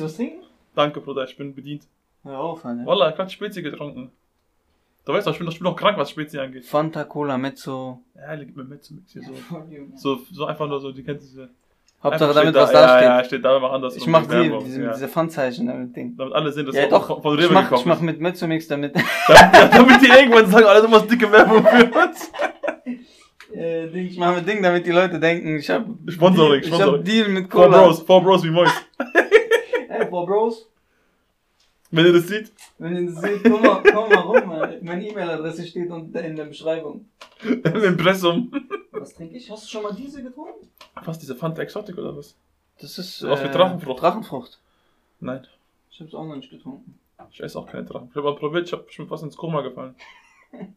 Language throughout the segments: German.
du was trinken? Danke, Bruder, ich bin bedient. Hör auf, Alter. Wallah, ich hab gerade Spezi getrunken. Du weißt doch, ich bin doch, ich bin doch krank, was Spezi angeht. Fanta Cola Mezzo. Ja, liegt mir mit, mit hier so. Hauptsache So, so einfach nur so, die kennt diese. damit steht was da, da ja, steht. Ja, steht da, mach anders. Ich mach die, diese, ja. diese Pfandzeichen damit Ding. Damit alle sehen, dass Ja, du doch. von, von Ich Rewe mach, ich mach mit Mezzomix damit. damit, damit die irgendwann sagen, alle, du machst dicke Werbung für uns. äh, Ding, ich mach mit Ding, damit die Leute denken, ich hab. Sponsoring, Ich hab Sponsoring. Deal mit Four Cola. Bros, Four Bros wie Mois. Four Bros. Wenn ihr das seht, Wenn ihr das seht, komm mal, komm mal rum. Meine meine E-Mail-Adresse steht unten in der Beschreibung. im Impressum. Was trinke ich? Hast du schon mal diese getrunken? Was, diese Fanta Exotic oder was? Das ist. Aus wie Drachenfrucht. Drachenfrucht. Nein, Ich hab's auch noch nicht getrunken. ich esse auch keine Drachen. Ich hab mal probiert, ich hab schon fast ins Koma gefallen.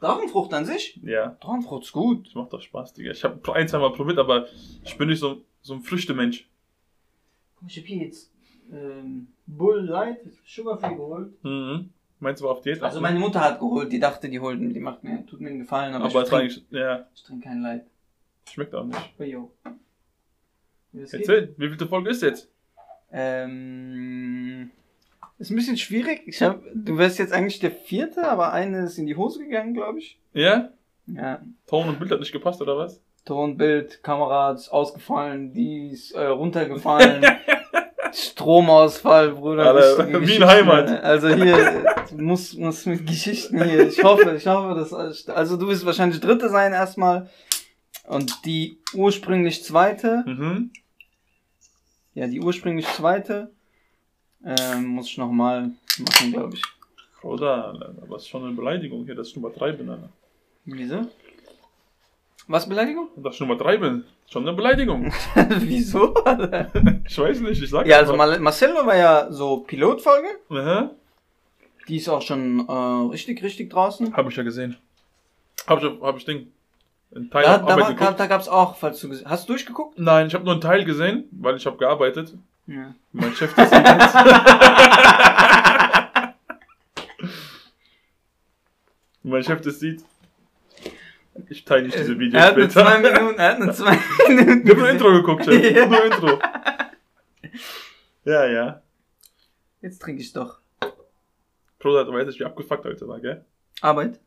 Drachenfrucht an sich? Ja, Drachenfrucht ist gut. das macht doch Spaß, Digga. Ich hab ein, zwei Mal probiert, aber ich bin nicht so, so ein Früchtemensch. Ich hab hier jetzt ähm, Bull Light Sugar Free geholt. Mhm. Meinst du, war auf Diät? Also meine Mutter hat geholt, die dachte, die holt, die macht mir, tut mir einen Gefallen, aber, aber ich, trinke, ja, ich trinke kein Light. schmeckt auch nicht. Oh, yo. Erzähl, wie vielte Folge ist jetzt? Ähm, ist ein bisschen schwierig. Ich hab, du wärst jetzt eigentlich der vierte, aber eine ist in die Hose gegangen, glaube ich. Ja? Ja. Ton und Bild hat nicht gepasst, oder was? Ton, Bild, Kamera ist ausgefallen, die ist äh, runtergefallen. Stromausfall, Bruder. Alter, wie in Heimat. Also hier, du musst, mit Geschichten hier. Ich hoffe, ich hoffe, dass, also du wirst wahrscheinlich Dritte sein erstmal. Und die ursprünglich Zweite, Mhm. ja, die ursprünglich Zweite, ähm, muss ich nochmal machen, glaube ich. Oder, aber es ist schon eine Beleidigung hier, dass ich Nummer 3 bin, Alter. Wieso? Was, Beleidigung? Dass ich Nummer 3 bin, schon eine Beleidigung. Wieso? Ich weiß nicht, ich sag ja, also. Mal Marcello war ja so Pilotfolge. Aha. Die ist auch schon äh, richtig, richtig draußen. Hab ich ja gesehen. Hab ich, hab ich Ding. Ein Teil Da, da, war, geguckt. da gab's auch, falls du gesehen hast. du durchgeguckt? Nein, ich habe nur einen Teil gesehen, weil ich habe gearbeitet. Ja. Mein Chef das sieht mein Chef das sieht. Ich teile nicht diese Videos Er hat nur zwei später. Minuten, er hat nur zwei Minuten. Ich hab nur Intro geguckt, Chef. Ja. Nur Intro. Ja, ja. Jetzt trinke ich doch. Bruder, du weißt nicht, wie abgefuckt heute war, gell? Arbeit?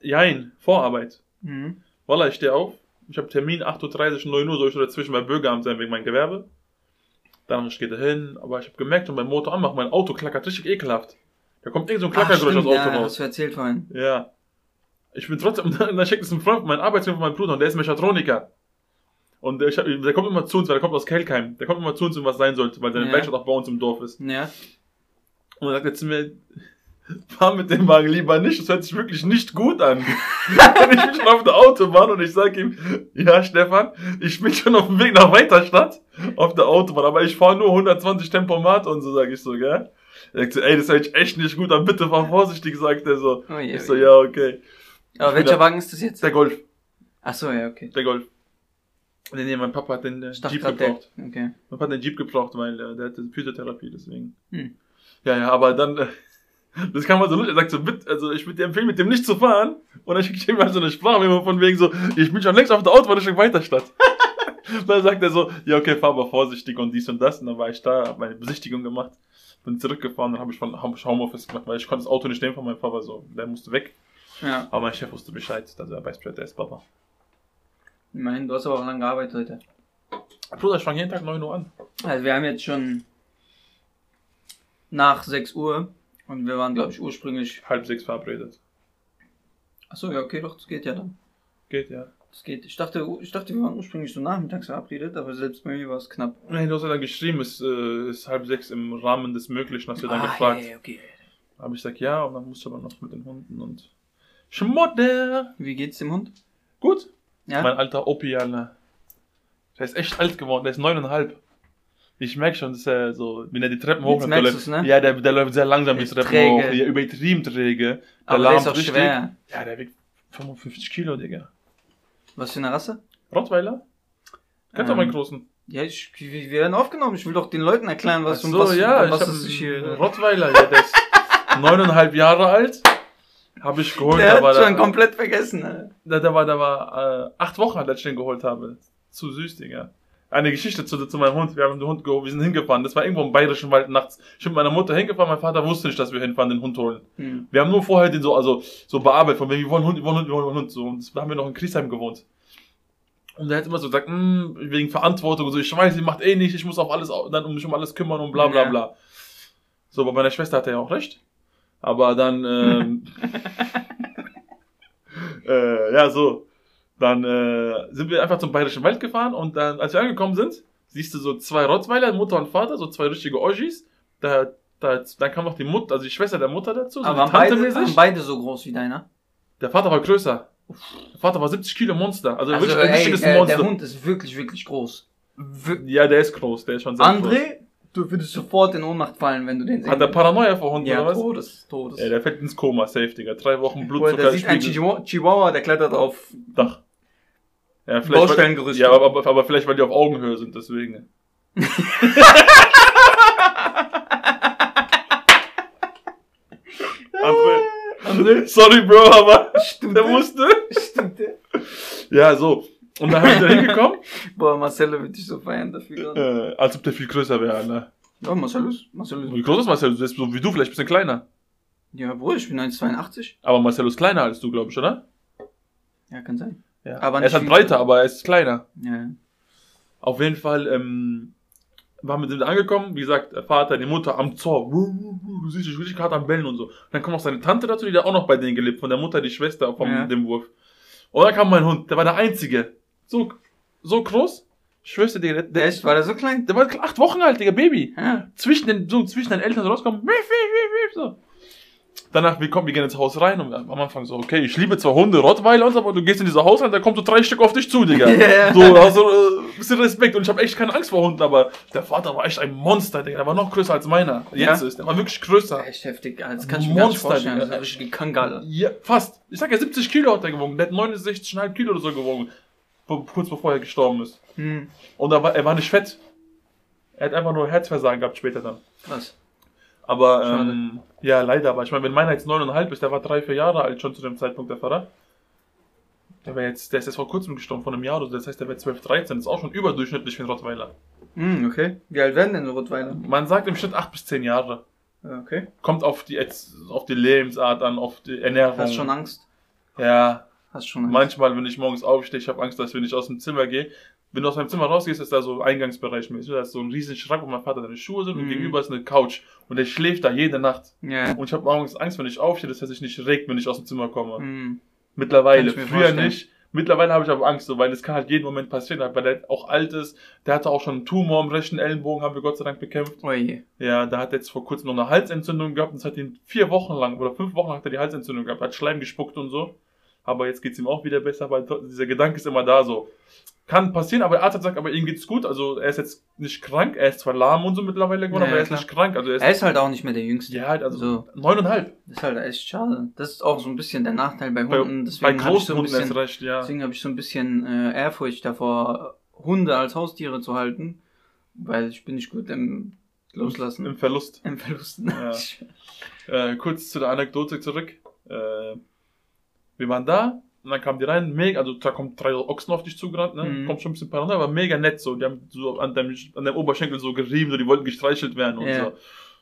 Jein, Vorarbeit. Mhm. Wallah, ich stehe auf. Ich habe Termin 8.30 Uhr, 9 Uhr, soll ich dazwischen bei Bürgeramt sein wegen meinem Gewerbe. Dann ich gehe da hin, aber ich habe gemerkt, wenn mein Motor anmacht, mein Auto klackert richtig ekelhaft. Da kommt irgend so ein Klackergeräusch aus dem Auto ja, raus. hast du erzählt vorhin. Ja. Ich bin trotzdem, dann schickt es ein Freund, mein Arbeitsgruppe von meinem Bruder, und der ist Mechatroniker. Und der, ich hab, der kommt immer zu uns, weil der kommt aus Kelkheim. Der kommt immer zu uns, wenn was sein sollte, weil seine Ja. Werkstatt auch bei uns im Dorf ist. Ja. Und dann sagt er zu mir, fahr mit dem Wagen lieber nicht, das hört sich wirklich nicht gut an. und ich bin schon auf der Autobahn und ich sag ihm, ja Stefan, ich bin schon auf dem Weg nach Weiterstadt auf der Autobahn, aber ich fahre nur 120 Tempomat und so, sag ich so, gell? Er sagt so, ey, das hört sich echt nicht gut an, bitte fahr vorsichtig, sagt er so. Oh je, Ich so, oh je. ja, okay. Aber Ich welcher Wagen ist das jetzt? Der Golf, Ach so, ja, okay. der Golf. Nee, nee, mein Papa hat den äh, Ich Jeep grad der. gebraucht. Okay. Mein Papa hat den Jeep gebraucht, weil äh, der hatte Physiotherapie, deswegen. Hm. Ja, ja, aber dann, äh, das kann man so lustig, er sagt so, bitte, also ich würde dir empfehlen, mit dem nicht zu fahren. Und dann schicke ich ihm halt so eine Sprachmemo von wegen so, ich bin schon längst auf der Autobahn Richtung Weiterstadt. dann sagt er so, ja, okay, fahr aber vorsichtig und dies und das. Und dann war ich da, hab meine Besichtigung gemacht, bin zurückgefahren, dann habe ich von hab ich Homeoffice gemacht, weil ich konnte das Auto nicht nehmen von meinem Papa, so, der musste weg. Ja. Aber mein Chef wusste Bescheid, dass er Bescheid, der ist Papa. Immerhin, du hast aber auch lange gearbeitet heute. Bruder, ich fange jeden Tag 9 Uhr an. Also wir haben jetzt schon nach 6 Uhr und wir waren, glaube ich, ursprünglich. Halb sechs verabredet. Achso, ja, okay, doch, das geht ja dann. Geht, ja. Das geht. Ich dachte, ich dachte, wir waren ursprünglich so nachmittags verabredet, aber selbst bei mir war es knapp. Nee, du hast ja dann geschrieben, es äh, ist halb sechs im Rahmen des Möglichen, hast du dann Ah, gefragt. ja, okay. Habe ich gesagt, ja, und dann musste man noch mit den Hunden und. Schmodder! Wie geht's dem Hund? Gut. Ja. Mein alter Opi, Alter. Der ist echt alt geworden, der ist neuneinhalb. Ich merke schon, dass er so, wenn er die Treppen hoch ne? Ja, der, der läuft sehr langsam die Ist Treppen träge. hoch. Ja, übertrieben träge. Der aber der ist auch schwer. Ja, der wiegt 55 Kilo, Digga. Was für eine Rasse? Rottweiler? Auch Ähm, meinen Großen? Ja, ich, wir werden aufgenommen. Ich will doch den Leuten erklären, was, Ach um so, was, ja, um was ich einen hier. Rottweiler, ja, der ist neuneinhalb Jahre alt. Habe ich geholt, Der da hat schon der, komplett vergessen. Alter. da, da war, da war äh, acht Wochen, als ich den geholt habe. Zu süß, Digga. Eine Geschichte zu, zu meinem Hund. Wir haben den Hund geholt, wir sind hingefahren. Das war irgendwo im bayerischen Wald nachts. Ich bin mit meiner Mutter hingefahren, mein Vater wusste nicht, dass wir hinfahren, den Hund holen. Hm. Wir haben nur vorher den so, also, so bearbeitet, von wegen, wir wollen Hund, wir wollen Hund, wir wollen Hund, so. Und da haben wir noch in Griesheim gewohnt. Und der hat immer so gesagt, "Mm, wegen Verantwortung und so, ich weiß, sie macht eh nicht, ich muss auf alles, dann um mich um alles kümmern und bla, bla, Ja. bla. So, bei meiner Schwester hat er ja auch recht. Aber dann, ähm, äh, ja, so. Dann äh, sind wir einfach zum Bayerischen Wald gefahren und dann, als wir angekommen sind, siehst du so zwei Rottweiler, Mutter und Vater, so zwei richtige Oschis. Da, da, dann kam noch die Mutter, also die Schwester der Mutter dazu, so Aber waren beide, waren beide so groß wie deiner? Der Vater war größer. Der Vater war 70 Kilo Monster. Also, Also, wirklich ein richtiges äh, Monster. der Hund ist wirklich, wirklich groß. Ja, der ist groß, der ist schon sehr groß. André, du würdest sofort in Ohnmacht fallen, wenn du den Hat der Paranoia vor Hunden Ja, oder was? Todes, Todes. Ja, der fällt ins Koma, safe, Digga. Drei Wochen Boah, der sieht einen Blutzuckerspiegel. Chihuahua, der klettert auf Dach. Ja, vielleicht, weil, Baustellengerüste. ja aber, aber vielleicht, weil die auf Augenhöhe sind, deswegen. André, André, sorry, Bro, aber stimmt. der musste. Stimmt. Ja, so. Und dann sind wir hingekommen, Boah, Marcelo wird dich so feiern dafür. äh, als ob der viel größer wäre, ne? Ja, Marcelo ist, Marcelo Wie ist. groß ist Marcelo? Du bist so wie du, vielleicht ein bisschen kleiner. Ja, Bruder, ich bin 1,82. Aber Marcelo ist kleiner als du, glaube ich, oder? Ja, kann sein. Ja. Aber er ist halt breiter, aber er ist kleiner. Ja. Auf jeden Fall ähm, waren wir sind angekommen, wie gesagt, der Vater, die Mutter am Zor. Du siehst dich richtig hart am Bellen und so. dann kommt noch seine Tante dazu, die da auch noch bei denen gelebt, von der Mutter, die Schwester vom Ja. dem Wurf. Und dann kam mein Hund, der war der Einzige. So, so groß. Ich schwör's dir, Digga, der, der, Echt? War der so klein? der war acht Wochen alt, Digga, Baby. Ja. Zwischen den, so zwischen den Eltern rauskommen. Wiff, wiff, so. Danach, wir kommen, wir gehen ins Haus rein und am Anfang so, okay, ich liebe zwar Hunde, Rottweiler und so, aber du gehst in dieses Haus rein, da kommt so drei Stück auf dich zu, Digga. Ja. So, also, äh, bisschen Respekt und ich habe echt keine Angst vor Hunden, aber der Vater war echt ein Monster, Digga. Der war noch größer als meiner. Jetzt Ja? ist, der war wirklich größer. Echt heftig. Das kann ich mir gar nicht Monster, vorstellen. Digga. Das ist richtige Kangale. Ja, fast. Ich sag ja, 70 Kilo hat er gewogen. Der hat 69,5 Kilo oder so gewogen. Kurz bevor er gestorben ist. Hm, Und er war, er war nicht fett. Er hat einfach nur Herzversagen gehabt später dann. krass. Aber, ähm, ja, leider. Aber ich meine, wenn meiner jetzt 9,5 ist, der war drei, vier Jahre alt schon zu dem Zeitpunkt, der Vater. Der war jetzt, der ist jetzt vor kurzem gestorben, vor einem Jahr oder so. Das heißt, der wäre 12, 13. Das ist auch schon überdurchschnittlich für einen Rottweiler. Hm, okay. Wie alt werden denn Rottweiler? Man sagt im Schnitt 8 bis 10 Jahre. Ja, Okay. Kommt auf die, auf die Lebensart an, auf die Ernährung. Hast schon Angst? Ja, Hast schon Angst? manchmal, wenn ich morgens aufstehe, ich habe Angst, dass wenn ich aus dem Zimmer gehe, wenn du aus meinem Zimmer rausgehst, ist da so Eingangsbereich mäßig. Da ist so ein riesen Schrank, wo mein Vater seine Schuhe sind und Mhm. gegenüber ist eine Couch. Und der schläft da jede Nacht. Ja. Und ich habe morgens Angst, wenn ich aufstehe, dass er sich nicht regt, wenn ich aus dem Zimmer komme. Hm. Mittlerweile, früher vorstellen. nicht. Mittlerweile habe ich aber Angst, so, weil es kann halt jeden Moment passieren, weil der auch alt ist. Der hatte auch schon einen Tumor im rechten Ellenbogen, haben wir Gott sei Dank bekämpft. Oh je. Ja, da hat er jetzt vor kurzem noch eine Halsentzündung gehabt und es hat ihn vier Wochen lang oder fünf Wochen lang hat er die Halsentzündung gehabt, hat Schleim gespuckt und so. Aber jetzt geht's ihm auch wieder besser, weil dieser Gedanke ist immer da so. Kann passieren, aber der Arzt hat gesagt, aber ihm geht's gut. Also er ist jetzt nicht krank, er ist zwar lahm und so mittlerweile geworden, Ja, aber er ist klar. nicht krank. Also er ist, Er ist halt auch nicht mehr der Jüngste. ja, halt, also So. neuneinhalb. Das ist halt echt schade. Das ist auch so ein bisschen der Nachteil bei Bei, Hunden. bei Deswegen ich großen so Hunden bisschen, recht, ja. deswegen habe ich so ein bisschen äh, Ehrfurcht davor, Hunde als Haustiere zu halten, weil ich bin nicht gut im Loslassen, Im Verlust. im Verlusten. Ja. Äh, kurz zu der Anekdote zurück. Äh, wir waren da und dann kamen die rein, mega, also da kommen drei Ochsen auf dich zugerannt, ne? Mhm. Kommt schon ein bisschen paranoia, aber mega nett so. Die haben so an deinem, an deinem Oberschenkel so gerieben, so die wollten gestreichelt werden und Ja. so.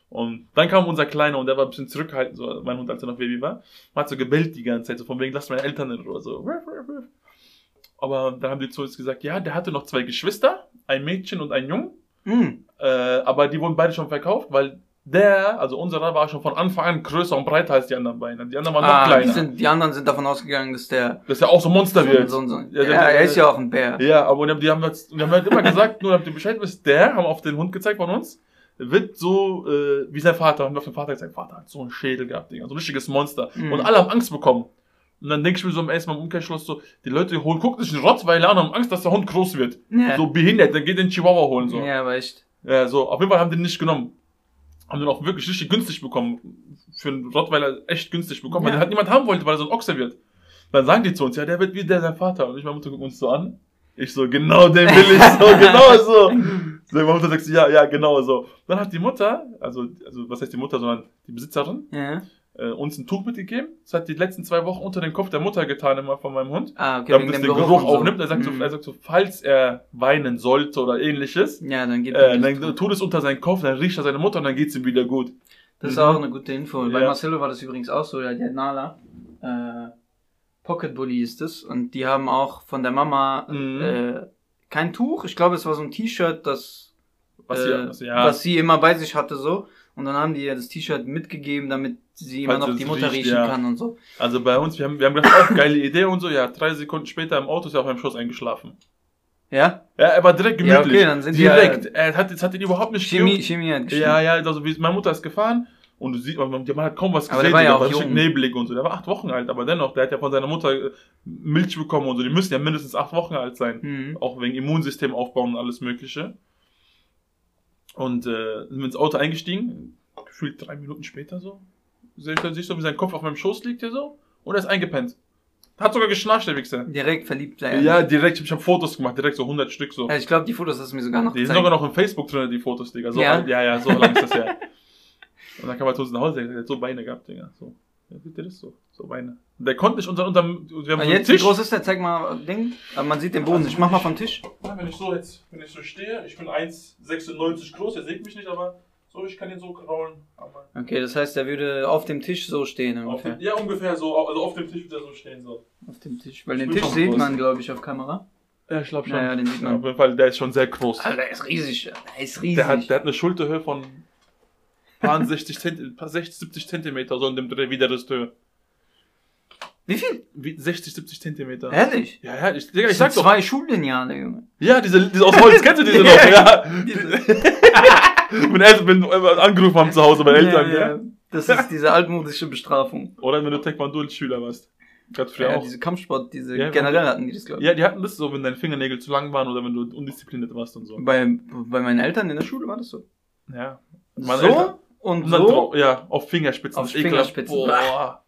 Und dann kam unser Kleiner und der war ein bisschen zurückhaltend, so mein Hund, als er noch Baby war. Man hat so gebellt die ganze Zeit, so von wegen, lass meine Eltern in Ruhe, so. Aber dann haben die zu uns gesagt, ja, der hatte noch zwei Geschwister, ein Mädchen und ein Jungen. Hm. Äh, aber die wurden beide schon verkauft, weil der, also unserer, war schon von Anfang an größer und breiter als die anderen beiden. Die anderen waren noch Ah, kleiner. die, sind, die anderen sind davon ausgegangen, dass der dass er auch so ein Monster wird. so, so, Ja, ja, der- er ist ja auch ein Bär. Ja, aber die haben, die haben, jetzt, die haben halt immer gesagt, nur damit ihr Bescheid wisst, der, haben auf den Hund gezeigt von uns, wird so äh, wie sein Vater. Haben wir auf den Vater gezeigt, Vater hat so einen Schädel gehabt, Digga, so ein richtiges Monster. Mhm. Und alle haben Angst bekommen. Und dann denke ich mir so im ersten Mal im Umkehrschluss so, die Leute holen, gucken sich einen Rottweiler an und haben Angst, dass der Hund groß wird. Ja. So behindert, dann geht den Chihuahua holen, so. ja, aber echt. Ja, so, auf jeden Fall haben die den nicht genommen. Haben den auch wirklich richtig günstig bekommen. Für einen Rottweiler echt günstig bekommen, weil Ja. den halt niemand haben wollte, weil er so ein Ochse wird. Dann sagen die zu uns, ja, der wird wie der sein Vater. Und ich meine Mutter guckt uns so an. Ich so, genau den will ich so, genau so. So, meine Mutter sagt ja, ja, genau so. Dann hat die Mutter, also, also, was heißt die Mutter, sondern die Besitzerin, Ja. Äh, uns ein Tuch mitgegeben. Das hat die letzten zwei Wochen unter den Kopf der Mutter getan, immer von meinem Hund. Ah, okay, damit es den Geruch, so. aufnimmt. Er sagt, so, Mhm. er sagt so, falls er weinen sollte oder ähnliches, Ja, dann gibt äh, es dann tut es unter seinen Kopf, dann riecht er seine Mutter und dann geht's ihm wieder gut. Das ist Mhm. auch eine gute Info. Bei Ja. Marcelo war das übrigens auch so, ja, die hat Nala. Äh, Pocket Bully ist es. Und die haben auch von der Mama Mhm. äh, kein Tuch. Ich glaube, es war so ein T-Shirt, das Was äh, sie, was, ja, was sie immer bei sich hatte so. Und dann haben die ihr das T-Shirt mitgegeben, damit sie immer Falls noch die Mutter riecht, riechen ja. kann und so. also bei uns, wir haben, wir haben gedacht, auch geile Idee und so, ja, drei Sekunden später im Auto ist er auf meinem Schoß eingeschlafen. Ja? Ja, er war direkt Ja, gemütlich. okay, dann sind die direkt. er hat, es hat ihn überhaupt nicht Chemie, gejuckt. Chemie hat gestimmt. Ja, ja, also wie, meine Mutter ist gefahren und du siehst, man, man hat kaum was Aber gesehen, der war ja auch richtig jung. neblig und so. Der war acht Wochen alt, aber dennoch, der hat ja von seiner Mutter äh, Milch bekommen und so. Die müssen ja mindestens acht Wochen alt sein. Mhm. Auch wegen Immunsystem aufbauen und alles Mögliche. Und äh, sind wir ins Auto eingestiegen, gefühlt drei Minuten später so. Sehe ich dann siehst du, wie sein Kopf auf meinem Schoß liegt hier so und er ist eingepennt. Hat sogar geschnarcht, der Wichser. Direkt verliebt sein. Ja, direkt, ich habe Fotos gemacht, direkt so 100 Stück so. Ja, ich glaube, die Fotos hast du mir sogar noch Die sind sogar noch im Facebook drin, die Fotos, Digga. So, Ja? ja, ja, so lang ist das ja. Und dann kam er zu uns nach Hause, der hat so Beine gehabt, Digga. So. Ja, seht ihr das so? So Beine. Und der konnte nicht unter, unter, wir haben Und so jetzt, wie Tisch. groß ist der? Zeig mal Ding. Aber man sieht den Boden. Ich mach mal vom Tisch. Ja, wenn ich so jetzt, wenn ich so stehe, ich bin 1,96 groß, ihr seht mich nicht, aber so, ich kann ihn so kraulen. Aber Okay, das heißt, er würde auf dem Tisch so stehen auf ungefähr. dem, ja, ungefähr so, also auf dem Tisch wird er so stehen, so. Auf dem Tisch. Weil Ich den Tisch sieht groß. man, glaube ich, auf Kamera. Ja, ich glaube schon. Ja, ja, den sieht man. auf jeden Fall, der ist schon sehr groß. Alter, der ist riesig. Der ist riesig. Der hat, der hat eine Schulterhöhe von paar 60, Zent, paar 60, 70 Zentimeter, so in dem Dreh, wie der Höhe. Wie viel? Wie 60, 70 Zentimeter. Ehrlich? Ja, ja, ich, Digga, Das ich sag doch. zwei Schullineale, Junge. Ja, diese, diese aus Holz, kennst du diese noch? Ja. wenn Eltern, wir angerufen haben zu Hause bei Eltern, ja. Das ist diese altmodische Bestrafung. Oder wenn du Taekwondo-Schüler warst. Früher Ja, auch. diese Kampfsport, diese Ja, generell hatten die das, glaube ich. Ja, die hatten das so, wenn deine Fingernägel zu lang waren oder wenn du undiszipliniert warst und so. Bei, bei meinen Eltern in der Schule war das so. Ja. Meine so Eltern- und Und so. ja, auf Fingerspitzen. Auf. Fingerspitzen. Boah.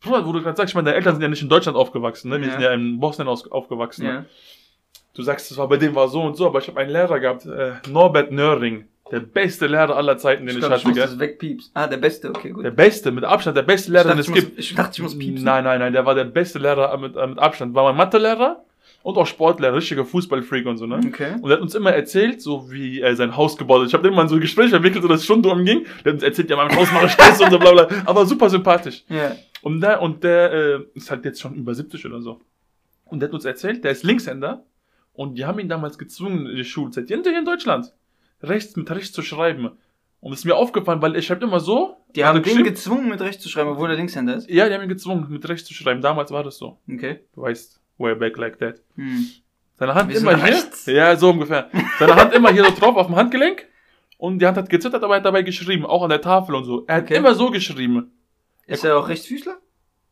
Bruder, wo du gerade sagst, ich meine, deine Eltern sind ja nicht in Deutschland aufgewachsen, ne? Wir Ja. sind ja in Bosnien aufgewachsen. Ne? Ja. Du sagst, das war bei dem war so und so, aber ich habe einen Lehrer gehabt, äh, Norbert Nöring. Der beste Lehrer aller Zeiten, den Ich ich, glaube, ich hatte, muss gell? das wegpiepsen. Ah, der Beste, okay, gut. Der beste, mit Abstand, der beste ich, Lehrer, den ich, es muss, gibt. ich dachte, ich muss piepsen. Nein, nein, nein, der war der beste Lehrer mit, äh, mit Abstand. War mein Mathelehrer und auch Sportlehrer, richtiger Fußballfreak und so, ne? Okay. Und er hat uns immer erzählt, so wie er sein Haus gebaut hat. Ich habe immer so ein Gespräch verwickelt, so dass es Stunden umging. Der hat uns erzählt, ja, mein Haus mache Stress und so bla bla. Aber super sympathisch. Ja. Und der, und der äh, ist halt jetzt schon über 70 oder so. Und der hat uns erzählt, der ist Linkshänder. Und die haben ihn damals gezwungen die Schulzeit, hier in Deutschland, rechts mit rechts zu schreiben. Und das ist mir aufgefallen, weil ich schreibe immer so. Die haben den geschrieben- gezwungen, mit rechts zu schreiben, obwohl er Linkshänder ist. Ja, die haben ihn gezwungen, mit rechts zu schreiben. Damals war das so. Okay. Du weißt, way back like that. Hm. Seine Hand immer hier. rechts. Ja, so ungefähr. Seine Hand immer hier so drauf auf dem Handgelenk. Und die Hand hat gezittert, aber er hat dabei geschrieben, auch an der Tafel und so. Er hat Okay. immer so geschrieben. Ist er auch Rechtsfüßler?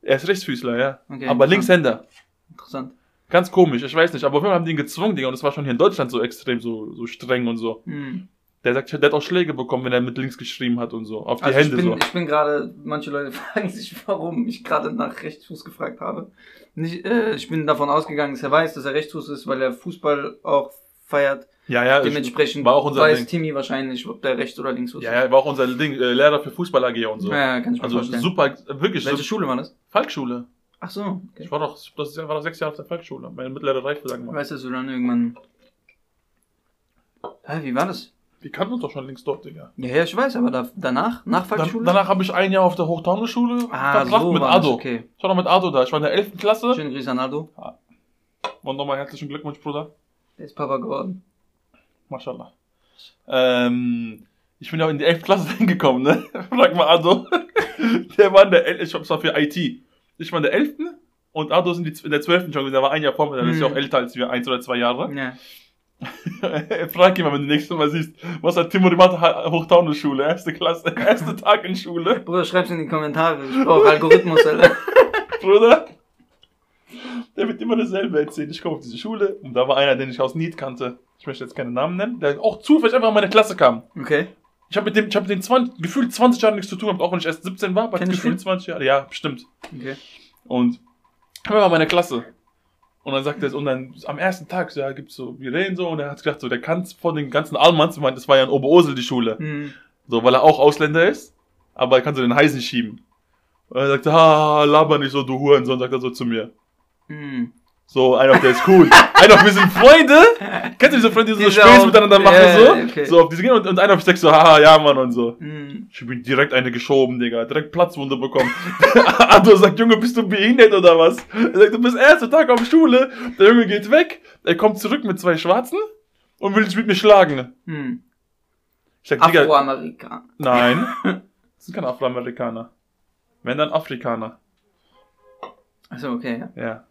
Er ist Rechtsfüßler, ja. Okay, aber. Linkshänder. Interessant. Ganz komisch, ich weiß nicht. Aber auf jeden Fall haben die ihn gezwungen, Digga. Und das war schon hier in Deutschland so extrem, so, so streng und so. Hm. Der sagt, der hat auch Schläge bekommen, wenn er mit links geschrieben hat und so. Auf die Also ich Hände bin, so. ich bin gerade, manche Leute fragen sich, warum ich gerade nach Rechtsfuß gefragt habe. Nicht, äh, ich bin davon ausgegangen, dass er weiß, dass er Rechtsfuß ist, weil er Fußball auch feiert. Ja, ja. ich- Dementsprechend war auch unser weiß Ding. Timmy wahrscheinlich, ob der Rechts- oder Linksfuß Ja, ja, war auch unser Ding, äh, Lehrer für Fußball AG und so. ist. Ja, kann ich mir also vorstellen. super, wirklich. Welche So, Schule war das? Falkschule. Ach so, okay. Ich war doch, das war doch sechs Jahre auf der Falkschule. Meine mittlere Reife, sagen wir Ich mal. weiß, dass du dann irgendwann... Hä, wie war das? Wir kannten uns doch schon links dort, Digga. Ja, ja, ich weiß, aber da, danach? Nach Dann, Volksschule? danach habe ich ein Jahr auf der Hochtaunus-Schule ah, verbracht so mit Ado. okay. Ich war noch mit Ado da. Ich war in der 11. Klasse. Schönen Grüße an Aldo. Und nochmal herzlichen Glückwunsch, Bruder. Der ist Papa geworden. Mashallah. Ähm, ich bin ja in die 11. Klasse hingekommen, ne? Frag mal Ado. Der war in der 11. Ich war für IT. Ich war in der 11. Und Ado ist in, der 12. schon. Der war ein Jahr vor mir. Der ist ja Mhm. auch älter als wir. Eins oder zwei Jahre. Ja. Frag ihn mal, wenn du nächstes Mal siehst. Was hat Timo gemacht? Hochtaunus-Schule. Erste Klasse. Erste Tag in Schule. Bruder, schreib's in die Kommentare. Ich brauche Algorithmus, Alter. Bruder. Der wird immer dasselbe erzählen. Ich komme auf diese Schule und da war einer, den ich aus Need kannte. Ich möchte jetzt keinen Namen nennen, der auch zufällig einfach in meine Klasse kam. Okay. Ich habe mit dem, ich habe mit den 20, gefühlt 20 Jahren nichts zu tun gehabt, auch wenn ich erst 17 war, aber gefühlt den? 20 Jahre. Ja, bestimmt. Okay. Und er war in meine Klasse. Und dann sagt er, so, und dann am ersten Tag, so, ja, gibt's so, wir reden so, und er hat gedacht, so, der kann von den ganzen Almans, ich meine, das war ja in Oberursel die Schule, Hm. so, weil er auch Ausländer ist, aber er kann so den Heisen schieben. Und er sagte, ah, laber nicht so, du Hurensohn, sagt er so zu mir. Hm. So, einer, der ist cool. einer, wir sind Freunde. Kennst du diese Freunde, die so Diese Späß auch- miteinander machen, ja, so? okay. So, auf diese gehen und, und einer auf ich sag so, haha, ja, Mann, und so. Hm. Ich bin direkt eine geschoben, Digga. Direkt Platzwunde bekommen. Ado sagt, Junge, bist du behindert oder was? Er sagt, du bist erster Tag auf Schule. Der Junge geht weg. Er kommt zurück mit zwei Schwarzen und will sich mit mir schlagen. Hm. Ich sag, Digga, Afroamerikaner. nein. Das sind keine Afroamerikaner. Wenn dann Afrikaner. Achso, okay. ja. Ja.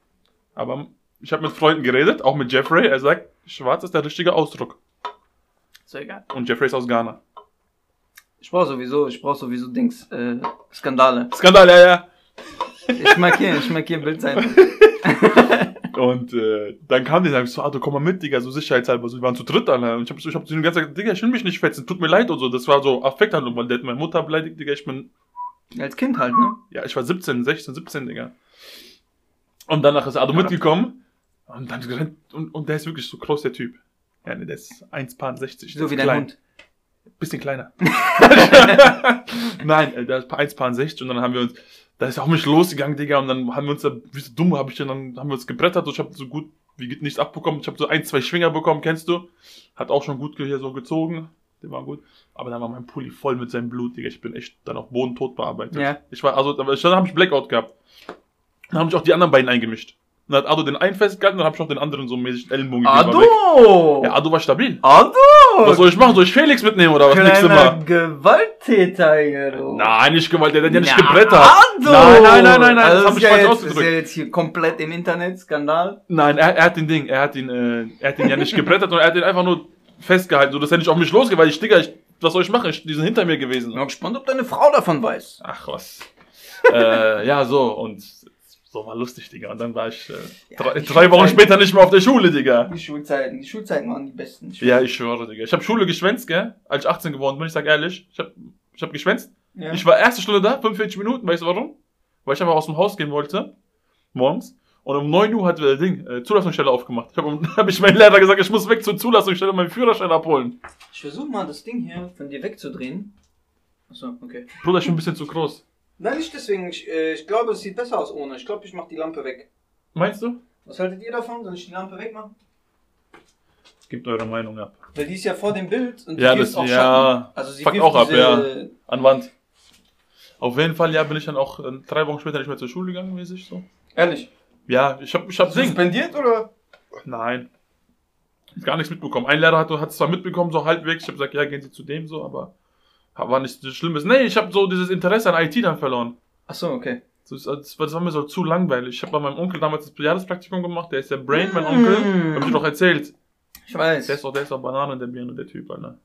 Aber ich habe mit Freunden geredet, auch mit Jeffrey. Er sagt, schwarz ist der richtige Ausdruck. Ist ja egal. Und Jeffrey ist aus Ghana. Ich brauch sowieso, ich brauch sowieso Dings, äh, Skandale. Skandal, ja, ja. Ich markiere, ich markiere Bildseite. Und äh, dann kam die und so, ah, du komm mal mit, Digga, so sicherheitshalber. So, wir waren zu dritt, Alter. Und ich hab, so- ich hab zu ihm gesagt, Digga, ich will mich nicht fetzen, tut mir leid und so. Das war so Affekthandlung, weil der hat meine Mutter beleidigt, Digga. Ich bin, Als Kind halt, ne? ja, ich war 17, 16, 17, Digga. Und danach ist Ado mitgekommen. Und dann gerannt, und, und der ist wirklich so groß, der Typ. Ja, ne, der ist 1,60. So wie dein Hund. Bisschen kleiner. Nein, äh, der ist 1,60 und dann haben wir uns, da ist auch mich losgegangen, Digga, und dann haben wir uns da, wie so dumm, hab ich dann, dann haben wir uns gebrettert und ich habe so gut wie geht nichts abbekommen. Ich habe so ein, zwei Schwinger bekommen, kennst du? Hat auch schon gut hier so gezogen. Der war gut. Aber dann war mein Pulli voll mit seinem Blut, Digga. Ich bin echt dann auf Boden tot bearbeitet. Ja. Ich war, also, aber dann habe ich Blackout gehabt. Dann haben sich auch die anderen beiden eingemischt. Dann hat Ado den einen festgehalten, dann habe ich noch den anderen so mäßig Ellenbogen weg. Ado! Ja, Ado war stabil. Ado! Was soll ich machen? Soll ich Felix mitnehmen oder was Kleiner Mal? Gewalttäter du. Nein, nicht Gewalt, der hat ja nicht gebrettert. Ado! Nein, nein, nein, nein, nein, also das hab ich ist ja falsch jetzt, ausgedrückt. ist ja jetzt hier komplett im Internet, Skandal. Nein, er, er hat den Ding, er hat ihn, äh, er hat ihn ja nicht gebrettert, sondern er hat ihn einfach nur festgehalten, so dass er nicht auf mich losgeht, weil ich, Digga, ich, was soll ich machen? Ich, die sind hinter mir gewesen. Ich bin gespannt, ob deine Frau davon weiß. Ach was. äh, ja, so, und so war lustig, Digga. Und dann war ich äh, Ja, drei, drei Wochen später nicht mehr auf der Schule, Digga. Die Schulzeiten, die Schulzeiten waren die besten. Ich Ja, ich schwöre, Digga. Ich habe Schule geschwänzt, gell? Als ich 18 geworden bin, ich sag ehrlich, ich habe ich hab geschwänzt. ja. Ich war erste Stunde da, 45 Minuten, weißt du warum? Weil ich einfach aus dem Haus gehen wollte, morgens. Und um 9 Uhr hat der Ding, äh, Zulassungsstelle aufgemacht. Ich habe um, hab ich meinem Lehrer gesagt, ich muss weg zur Zulassungsstelle und meinen Führerschein abholen. Ich versuche mal das Ding hier von dir wegzudrehen. Achso, okay. Bruder, ich bin ein bisschen zu groß. Nein, nicht deswegen. Ich, äh, ich glaube, es sieht besser aus ohne. Ich glaube, ich mache die Lampe weg. Meinst du? Was haltet ihr davon? Soll ich die Lampe wegmachen? Gebt eure Meinung ab. Weil die ist ja vor dem Bild und die Ja, das- auch ja, Schatten. Also sie wirft auch ab, ja. An Wand. Auf jeden Fall, ja, bin ich dann auch äh, drei Wochen später nicht mehr zur Schule gegangen, mäßig so. Ehrlich. Ja, ich hab, ich hab Ding. Suspendiert oder? Nein. Gar nichts mitbekommen. Ein Lehrer hat es zwar mitbekommen, so halbwegs. Ich habe gesagt, ja, gehen Sie zu dem so, aber war nichts Schlimmes. Nee, ich habe so dieses Interesse an IT dann verloren. Achso, okay. Das, das, war mir so zu langweilig. Ich habe bei meinem Onkel damals das Jahrespraktikum gemacht. Der ist der Brain, mein Onkel. Mm. Hab ich doch erzählt. Ich weiß. Der ist doch, der ist doch Bananen, der Birne, der Typ, Alter.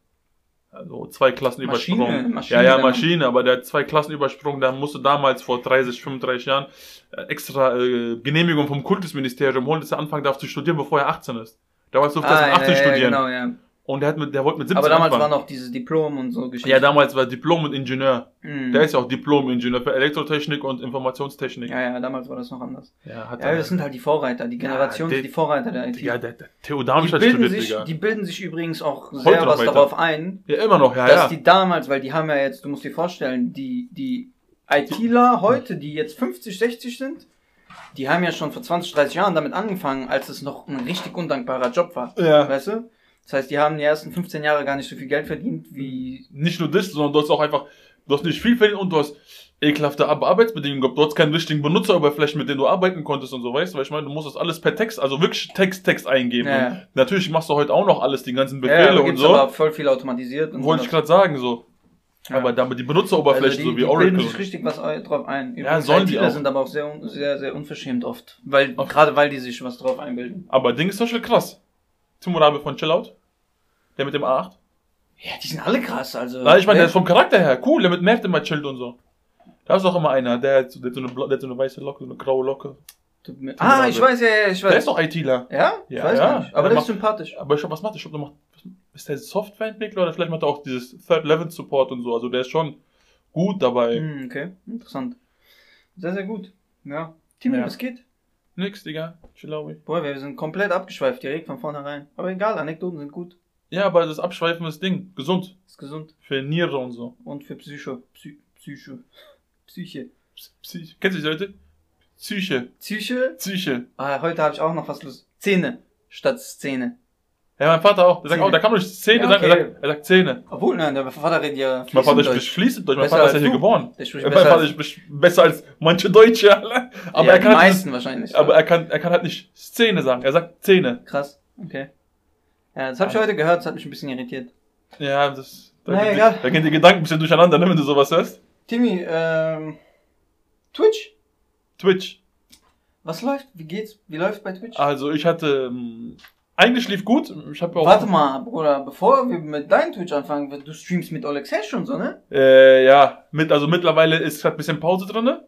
Also zwei Klassen Maschine, übersprungen. Maschine, ja, ja, Maschine, aber der hat zwei Klassen übersprungen. Der musste damals vor 30, 35 Jahren äh, extra äh, Genehmigung vom Kultusministerium holen, dass er anfangen darf zu studieren, bevor er 18 ist. Damals durfte er ah, mit 18 ja, ja, studieren. genau, ja. Und der, hat mit, der wollte mit 17 Aber damals anfangen. war noch dieses Diplom und so Geschichten. Ja, damals war Diplom und Ingenieur. Mhm. Der ist ja auch Diplom-Ingenieur für Elektrotechnik und Informationstechnik. Ja, ja, damals war das noch anders. Ja, hat Ja, das sind halt die Vorreiter, die Generation ist die Vorreiter der IT. ja, der, der Theo Darmstadt bilden studiert, sich, Digga. die bilden sich übrigens auch Heute sehr was weiter. darauf ein, ja, immer noch, ja, dass ja. die damals, weil die haben ja jetzt, du musst dir vorstellen, die, die ITler heute, die jetzt 50, 60 sind, die haben ja schon vor 20, 30 Jahren damit angefangen, als es noch ein richtig undankbarer Job war. ja. Weißt du? Das heißt, die haben die ersten 15 Jahre gar nicht so viel Geld verdient wie. Nicht nur das, sondern du hast auch einfach, du hast nicht viel verdient und du hast ekelhafte Ar- Arbeitsbedingungen gehabt. Du hast keinen richtigen Benutzeroberflächen, mit denen du arbeiten konntest und so, weißt du? Weil ich meine, du musst das alles per Text, also wirklich Text, Text eingeben. Ja. Natürlich machst du heute auch noch alles, die ganzen Ja, Befehle da und so. aber voll viel automatisiert und Wollte ich sowas. gerade sagen, so. Ja. Aber damit die Benutzeroberfläche, also die, so wie die Oracle. bilden sich richtig was drauf ein. Ja, sollen die auch. sind aber auch sehr, sehr, sehr unverschämt oft. Weil, gerade weil die sich was drauf einbilden. Aber Ding ist doch schon krass. Timo Rabe von Chillout. Der mit dem A8. Ja, die sind alle krass, also. Nein, ich meine, der ist vom Charakter her cool, der mit Mert immer chillt und so. Da ist auch immer einer, der hat so, der hat so, eine, der hat so eine weiße Locke, so eine graue Locke. Ah, ich weiß, ja, ja, ich weiß. Der ist doch ITler. Ja? Ich Ja, weiß ja. nicht. Aber Der der ist sympathisch. Aber ich glaube, was macht der? Ich glaube, der macht, ist der Softwareentwickler oder vielleicht macht er auch dieses Third Level Support und so. Also der ist schon gut dabei. Hm, okay, interessant. Sehr, sehr gut. Ja. Timo, Ja. was geht? Nix, Digga. Chillaui. Boah, wir sind komplett abgeschweift direkt von vornherein. Aber egal, Anekdoten sind gut. Ja, aber das Abschweifen ist Ding. Gesund. Ist gesund. Für Niere und so. Und für Psycho. Psy Psycho. Psyche. Psy Kennst du die Leute? Psyche. Psyche. Psyche. Ah, heute habe ich auch noch was los. Zähne statt Szene. Ja, mein Vater auch. Der sagt auch, der kann doch nicht Zähne Ja, sagen, er okay. sagt, er sagt Zähne. Obwohl, nein, der Vater redet ja Mein Vater spricht fließend Deutsch. Mein Vater ist ja hier geboren. Der spricht Mein besser Vater spricht besser als manche Deutsche, alle. aber ja, er die kann halt meisten nicht, wahrscheinlich. aber er kann, er kann halt nicht Szene sagen. Er sagt Zähne. Krass, okay. Ja, das habe ich heute gehört, das hat mich ein bisschen irritiert. Ja, das, da, Na, gehen die, egal. da gehen die Gedanken ein bisschen durcheinander, ne, wenn du sowas hörst. Timmy, ähm, Twitch? Twitch. Was läuft? Wie geht's? Wie läuft bei Twitch? Also ich hatte, ähm, eigentlich lief gut. Ich habe auch, Warte mal, Bruder, bevor wir mit deinem Twitch anfangen, du streamst mit Sesh und so, ne? äh, ja, mit, also mittlerweile ist gerade ein bisschen Pause drinne.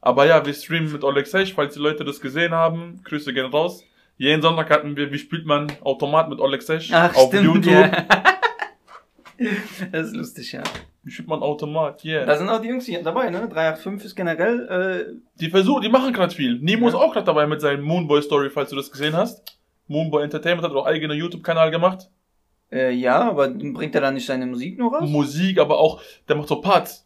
Aber ja, wir streamen mit Sech, falls die Leute das gesehen haben. Grüße gehen raus. Jeden Sonntag hatten wir, wie spielt man Automat mit Oleg Sech Ach, auf stimmt, YouTube. ja. das ist lustig, ja. Wie spielt man Automat? Yeah. Da sind auch die Jungs hier dabei, ne? 385 ist generell, Die versuchen, die machen gerade viel. Nemo ist Ja. auch gerade dabei mit seinem Moonboy Story, falls du das gesehen hast. Moonboy Entertainment hat auch eigene YouTube-Kanal gemacht. äh, äh, ja, aber bringt er da nicht seine Musik nur raus? Musik, aber auch, der macht so Parts.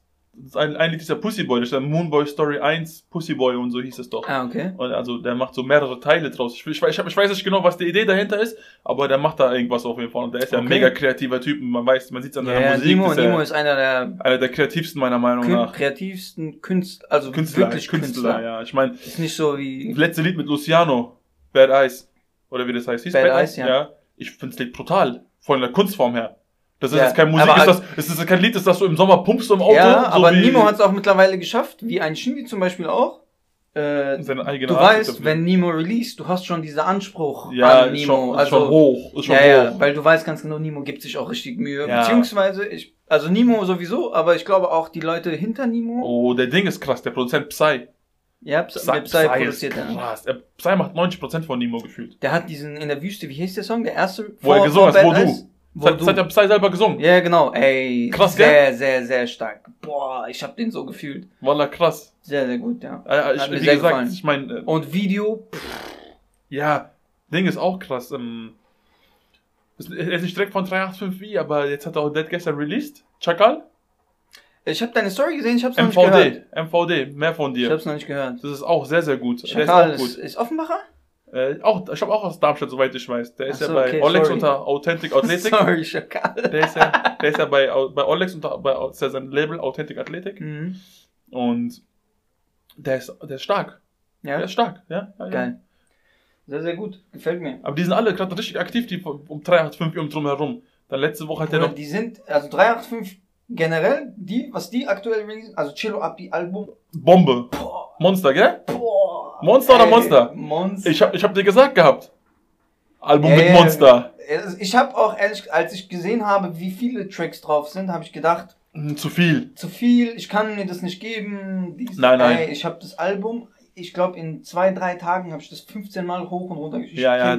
Ein, ein Lied ist der Pussyboy, das ist der Moonboy Story 1, Pussyboy und so hieß es doch. Ah, okay. Und also der macht so mehrere Teile draus. Ich, ich, weiß- ich, ich weiß nicht genau, was die Idee dahinter ist, aber der macht da irgendwas auf jeden Fall. Und der ist ja ein Okay. mega kreativer Typ. und Man weiß, man sieht es an Ja, seiner ja, Musik. Nimo, ist Nimo ist einer der einer der kreativsten meiner Meinung kün nach. kreativsten Künstler, also Künstler, wirklich Künstler, Künstler. ja. Ich meine, Ist nicht so wie das letzte Lied mit Luciano, Bad Eyes, oder wie das heißt, hieß Bad Eyes, ja. Ich finde das Lied brutal, von der Kunstform her. Das ist Ja, jetzt kein Musik, ist das, es ist kein Lied, das das du im Sommer pumpst im Auto. Ja, so aber Nemo hat es auch mittlerweile geschafft, wie ein Shindy zum Beispiel auch. Äh, du Art weißt, wenn Nemo release, du hast schon diesen Anspruch ja, an ist Nemo. schon, ist also schon hoch, ist schon ja, ja, hoch. weil du weißt ganz genau, Nemo gibt sich auch richtig Mühe. Ja. Beziehungsweise, ich, also Nemo sowieso, aber ich glaube auch die Leute hinter Nemo. Oh, der Ding ist krass, der Produzent Psy. Ja, Psy, Psy, Psy produziert ist er. krass. Der Psy macht 90% von Nemo gefühlt. Der hat diesen in der Wüste, wie hieß der Song? Der erste? Wo er gesungen hat, wo du. Wo Das du. der Psy selber gesungen. Ja, genau. Ey, Krass, sehr, sehr, sehr stark. Boah, ich hab den so gefühlt. Wallah, krass. Sehr, sehr gut, ja. Äh, Hat ich, mir wie sehr gesagt, gefallen. ich meine, äh, Und Video, pff, ja, Ding ist auch krass. Ähm, ist, er ist nicht direkt von 385i, aber jetzt hat er auch Dead gestern released. Chakal? ich habe deine Story gesehen, ich hab's noch nicht gehört. MVD. MVD, mehr von Ich dir. hab's noch nicht gehört. Das ist auch sehr, sehr gut. Schakal der ist auch ist, gut. ist Offenbacher? Äh, auch, ich glaube auch aus Darmstadt, soweit ich weiß. Der ist Ach ja so, bei okay, Olex sorry. unter Authentic Athletic. Sorry, Schakal. Der ist ja, der ist ja bei, bei Olex unter, bei, ist ja sein Label Authentic Athletic. Mhm. Und der ist, der ist stark. Der Ja, ist stark, ja. ja, ja. geil. Sehr, sehr gut. Gefällt mir. Aber die sind alle gerade richtig aktiv, die um 385 um drum herum. Dann letzte Woche hat er noch. die sind, also 385 generell, die, was die aktuell releasen, also Cello Abdi Album. Bombe. Boah, Monster, gell? boah. Monster oder Ey, Monster? Monster. Ich hab, ich hab dir gesagt gehabt. Album Ey, mit Monster. Also Ich habe auch ehrlich, als ich gesehen habe, wie viele Tracks drauf sind, habe ich gedacht, Hm, Zu viel. zu viel, ich kann mir das nicht geben. Dies, Nein, nein. Ey, ich habe das Album, ich glaube in zwei, drei Tagen habe ich das 15 Mal hoch und runter geschickt. Ja, ja.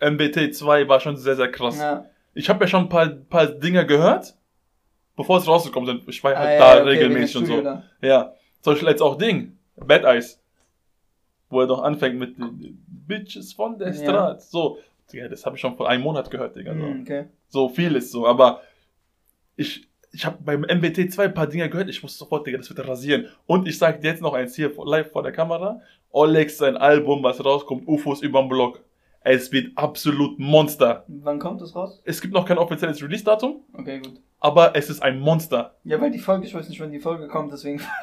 MBT 2 war schon sehr, sehr krass. ja. Ich habe ja schon ein paar, paar Dinger gehört, bevor es rausgekommen sind. Ich war ja Ah, halt ja, da okay, regelmäßig und so. da. Ja. Zum Beispiel jetzt auch Ding. Bad Eyes. Wo er doch anfängt mit Bitches von der Ja. Straße. So. Digga, das habe ich schon vor einem Monat gehört, Digga. So. Hm, okay. so viel ist so, aber ich, ich habe beim MBT 2 ein paar Dinge gehört, ich wusste sofort, Digga, das wird rasieren. Und ich sage dir jetzt noch eins hier live vor der Kamera. Olex, sein Album, was rauskommt, UFOs überm Block. Es wird absolut Monster. Wann kommt das raus? Es gibt noch kein offizielles Release-Datum, Okay, gut. Aber es ist ein Monster. Ja, weil die Folge, ich weiß nicht, wann die Folge kommt, deswegen.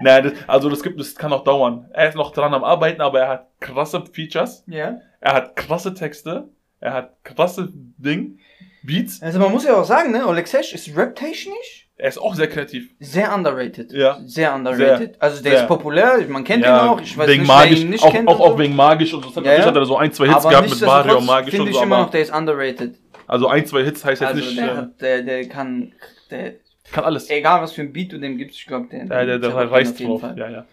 Nein, das, also das gibt, das kann auch dauern. Er ist noch dran am Arbeiten, aber er hat krasse Features, ja. er hat krasse Texte, er hat krasse Ding, Beats. Also man muss ja auch sagen, ne, Olexesh ist rap-technisch Er ist auch sehr kreativ. sehr underrated. Ja. Sehr underrated. also der Sehr. ist populär, man kennt ihn auch. Ich weiß wegen nicht, magisch, wer ihn nicht auch, kennt. auch, und auch so. wegen magisch und so. Ja, ja. hat er so ein, zwei Hits aber gehabt mit Mario, nichtsdestotrotz magisch finde und ich so, immer aber noch, der ist underrated. Also ein, zwei Hits heißt jetzt Also nicht, der, äh, hat, der, der kann, der, kann alles. egal was für ein Beat du dem gibst, ich glaube, der, Ja, der, der, der der auf reißt jeden drauf. Fall. Ja, ja.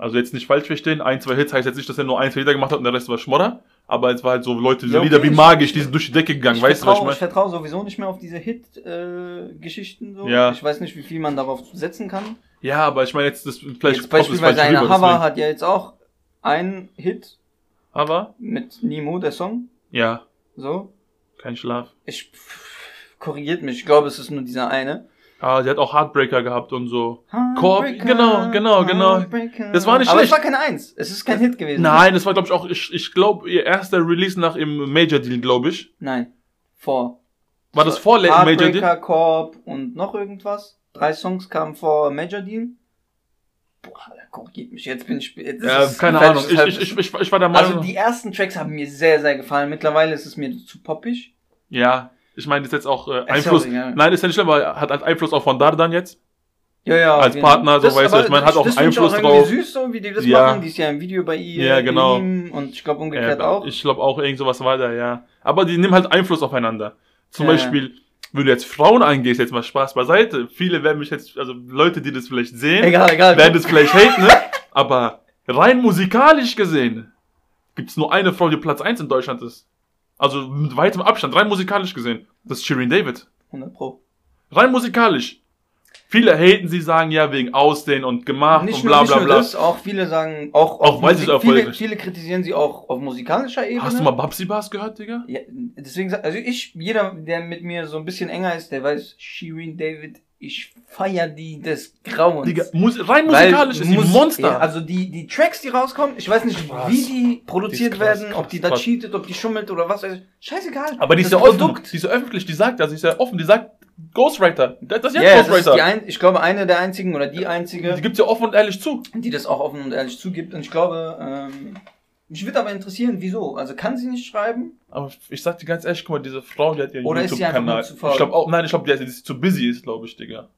Also jetzt nicht falsch verstehen, ein, zwei Hits heißt jetzt nicht, dass er nur ein, zwei Lieder gemacht hat und der Rest war Schmodder. Aber es war halt so Leute, diese Ja, okay, Lieder wie magisch, die sind durch die Decke gegangen, weißt du, was ich vertraue, ich meine? vertraue sowieso nicht mehr auf diese Hit-Geschichten. so. Ja. Ich weiß nicht, wie viel man darauf setzen kann. Ja, aber ich meine jetzt, das, vielleicht jetzt beispielsweise eine rüber, Hava hat ja jetzt auch einen Hit Aber, mit Nemo, der Song. ja, So. Kein Schlaf. Ich pff, korrigiert mich, ich glaube, es ist nur dieser eine. Ah, sie hat auch Heartbreaker gehabt und so. Korb, genau, genau, genau. Das war nicht Aber es schlecht. war keine Eins. Es ist kein Hit gewesen. Nein, das war, glaube ich, auch, ich, ich glaube, ihr erster Release nach im Major Deal, glaube ich. Nein. Vor. War das vor Major Deal? Heartbreaker, Korb und noch irgendwas. Drei Songs kamen vor Major Deal. Boah, korrigiert mich. Jetzt bin ich. Jetzt Ja, keine Ahnung. Ich, ich, ich, ich, ich war der Meinung. also die ersten Tracks haben mir sehr, sehr gefallen. Mittlerweile ist es mir zu poppig. ja, ich meine, das ist jetzt auch äh, Einfluss. ja auch egal. Nein, ist ja nicht schlimm, aber hat halt Einfluss auch von Dardan jetzt. Ja, ja. Als Partner, so, weißt du, ich meine, hat auch das Einfluss irgendwie drauf. süß, so wie die das Ja. machen. Die ist ja im Video bei ihr. Ja, genau. Und ich glaube umgekehrt Ja, auch. Ich glaube auch irgend sowas weiter, ja. Aber die nehmen halt Einfluss aufeinander. Zum Ja, Beispiel, wenn du jetzt Frauen eingehst, jetzt mal Spaß beiseite. Viele werden mich jetzt, also Leute, die das vielleicht sehen, Egal, egal. werden das vielleicht haten, ne? Aber rein musikalisch gesehen gibt's nur eine Frau, die Platz 1 in Deutschland ist. Also mit weitem Abstand, rein musikalisch gesehen. Das ist Shirin David. 100 Pro. Rein musikalisch. Viele haten sie, sagen ja wegen Aussehen und gemacht Nicht und nur, bla nicht bla nur bla. das, auch viele sagen, auch, Auch weil sie so viele, viele kritisieren sie auch auf musikalischer Ebene. Hast du mal Babsi Bars gehört, Digga? Ja, deswegen, also ich, jeder, der mit mir so ein bisschen enger ist, der weiß, Shirin David, ich feier die des Grauens. Digga, Mus rein musikalisch ist die Mus- Monster. Ja, also die, die Tracks, die rauskommen, ich weiß nicht, Krass. wie die produziert Die krass, werden, krass, ob die da cheatet, ob die schummelt oder was. Scheißegal. Aber die ist ja offen. Produkt. Die ist ja öffentlich. Die sagt, also die ist ja offen. Die sagt Ghostwriter. Das ist das ist Ghostwriter. die ein, ich glaube, eine der einzigen oder die einzige, die gibt's ja offen und ehrlich zu. die das auch offen und ehrlich zugibt. Und ich glaube, ähm, mich würde aber interessieren, wieso. Also kann sie nicht schreiben? Aber ich sag dir ganz ehrlich, guck mal, diese Frau, die hat ihren ist YouTube-Kanal. Ich glaube auch, nein, ich glaube, die, die ist zu busy ist, glaube ich, Digga.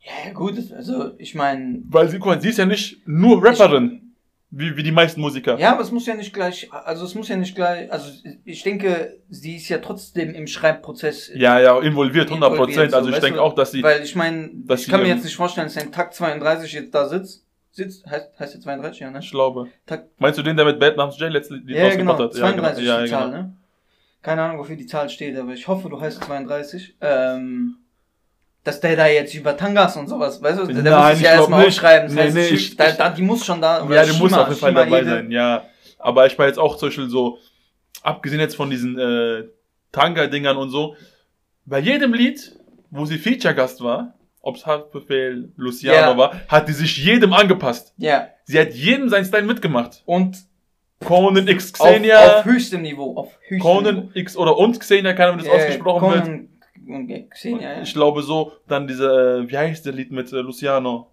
Ja, ja, gut, also ich meine, Weil sie, guck mal, sie ist ja nicht nur Rapperin. Wie, wie die meisten Musiker. ja, aber es muss ja nicht gleich, also es muss ja nicht gleich, also ich denke, sie ist ja trotzdem im Schreibprozess. Ja, ja, involviert, 100 involviert, Prozent. so, Also ich weißt denke auch, dass sie, Weil ich meine, ich kann mir jetzt nicht vorstellen, dass ein Takt 32 jetzt da sitzt. Sitzt, heißt, heißt der 32, ja, ne? ich glaube. Takt, Meinst du den, der mit Bad namens Jay letztens die ja, genau, hat? 32 ja, ist die genau. Zahl, ne? Keine Ahnung, wofür die Zahl steht, aber ich hoffe, du heißt 32. Ähm, dass der da jetzt über Tangas und sowas, weißt du, der Nein, muss es ich ja erstmal aufschreiben. Das Nee, heißt, nee, ich- da, da, die muss schon da, oder Ja, die muss Shima- auf jeden Fall Shima dabei jede- sein, ja. Aber ich war jetzt auch zum Beispiel so, abgesehen jetzt von diesen äh, Tanga-Dingern und so, bei jedem Lied, wo sie Feature-Gast war, ob's Haftbefehl, Luciano Ja. war, hat die sich jedem angepasst. Ja, Sie hat jedem seinen Style mitgemacht. und Conan X auf, Xenia, auf höchstem Niveau, auf höchstem Conan X oder und Xenia, keine Ahnung, wie das Äh, ausgesprochen wird. Conan und Xenia, ja. Ich glaube so, dann diese, äh, wie heißt der Lied mit äh, Luciano?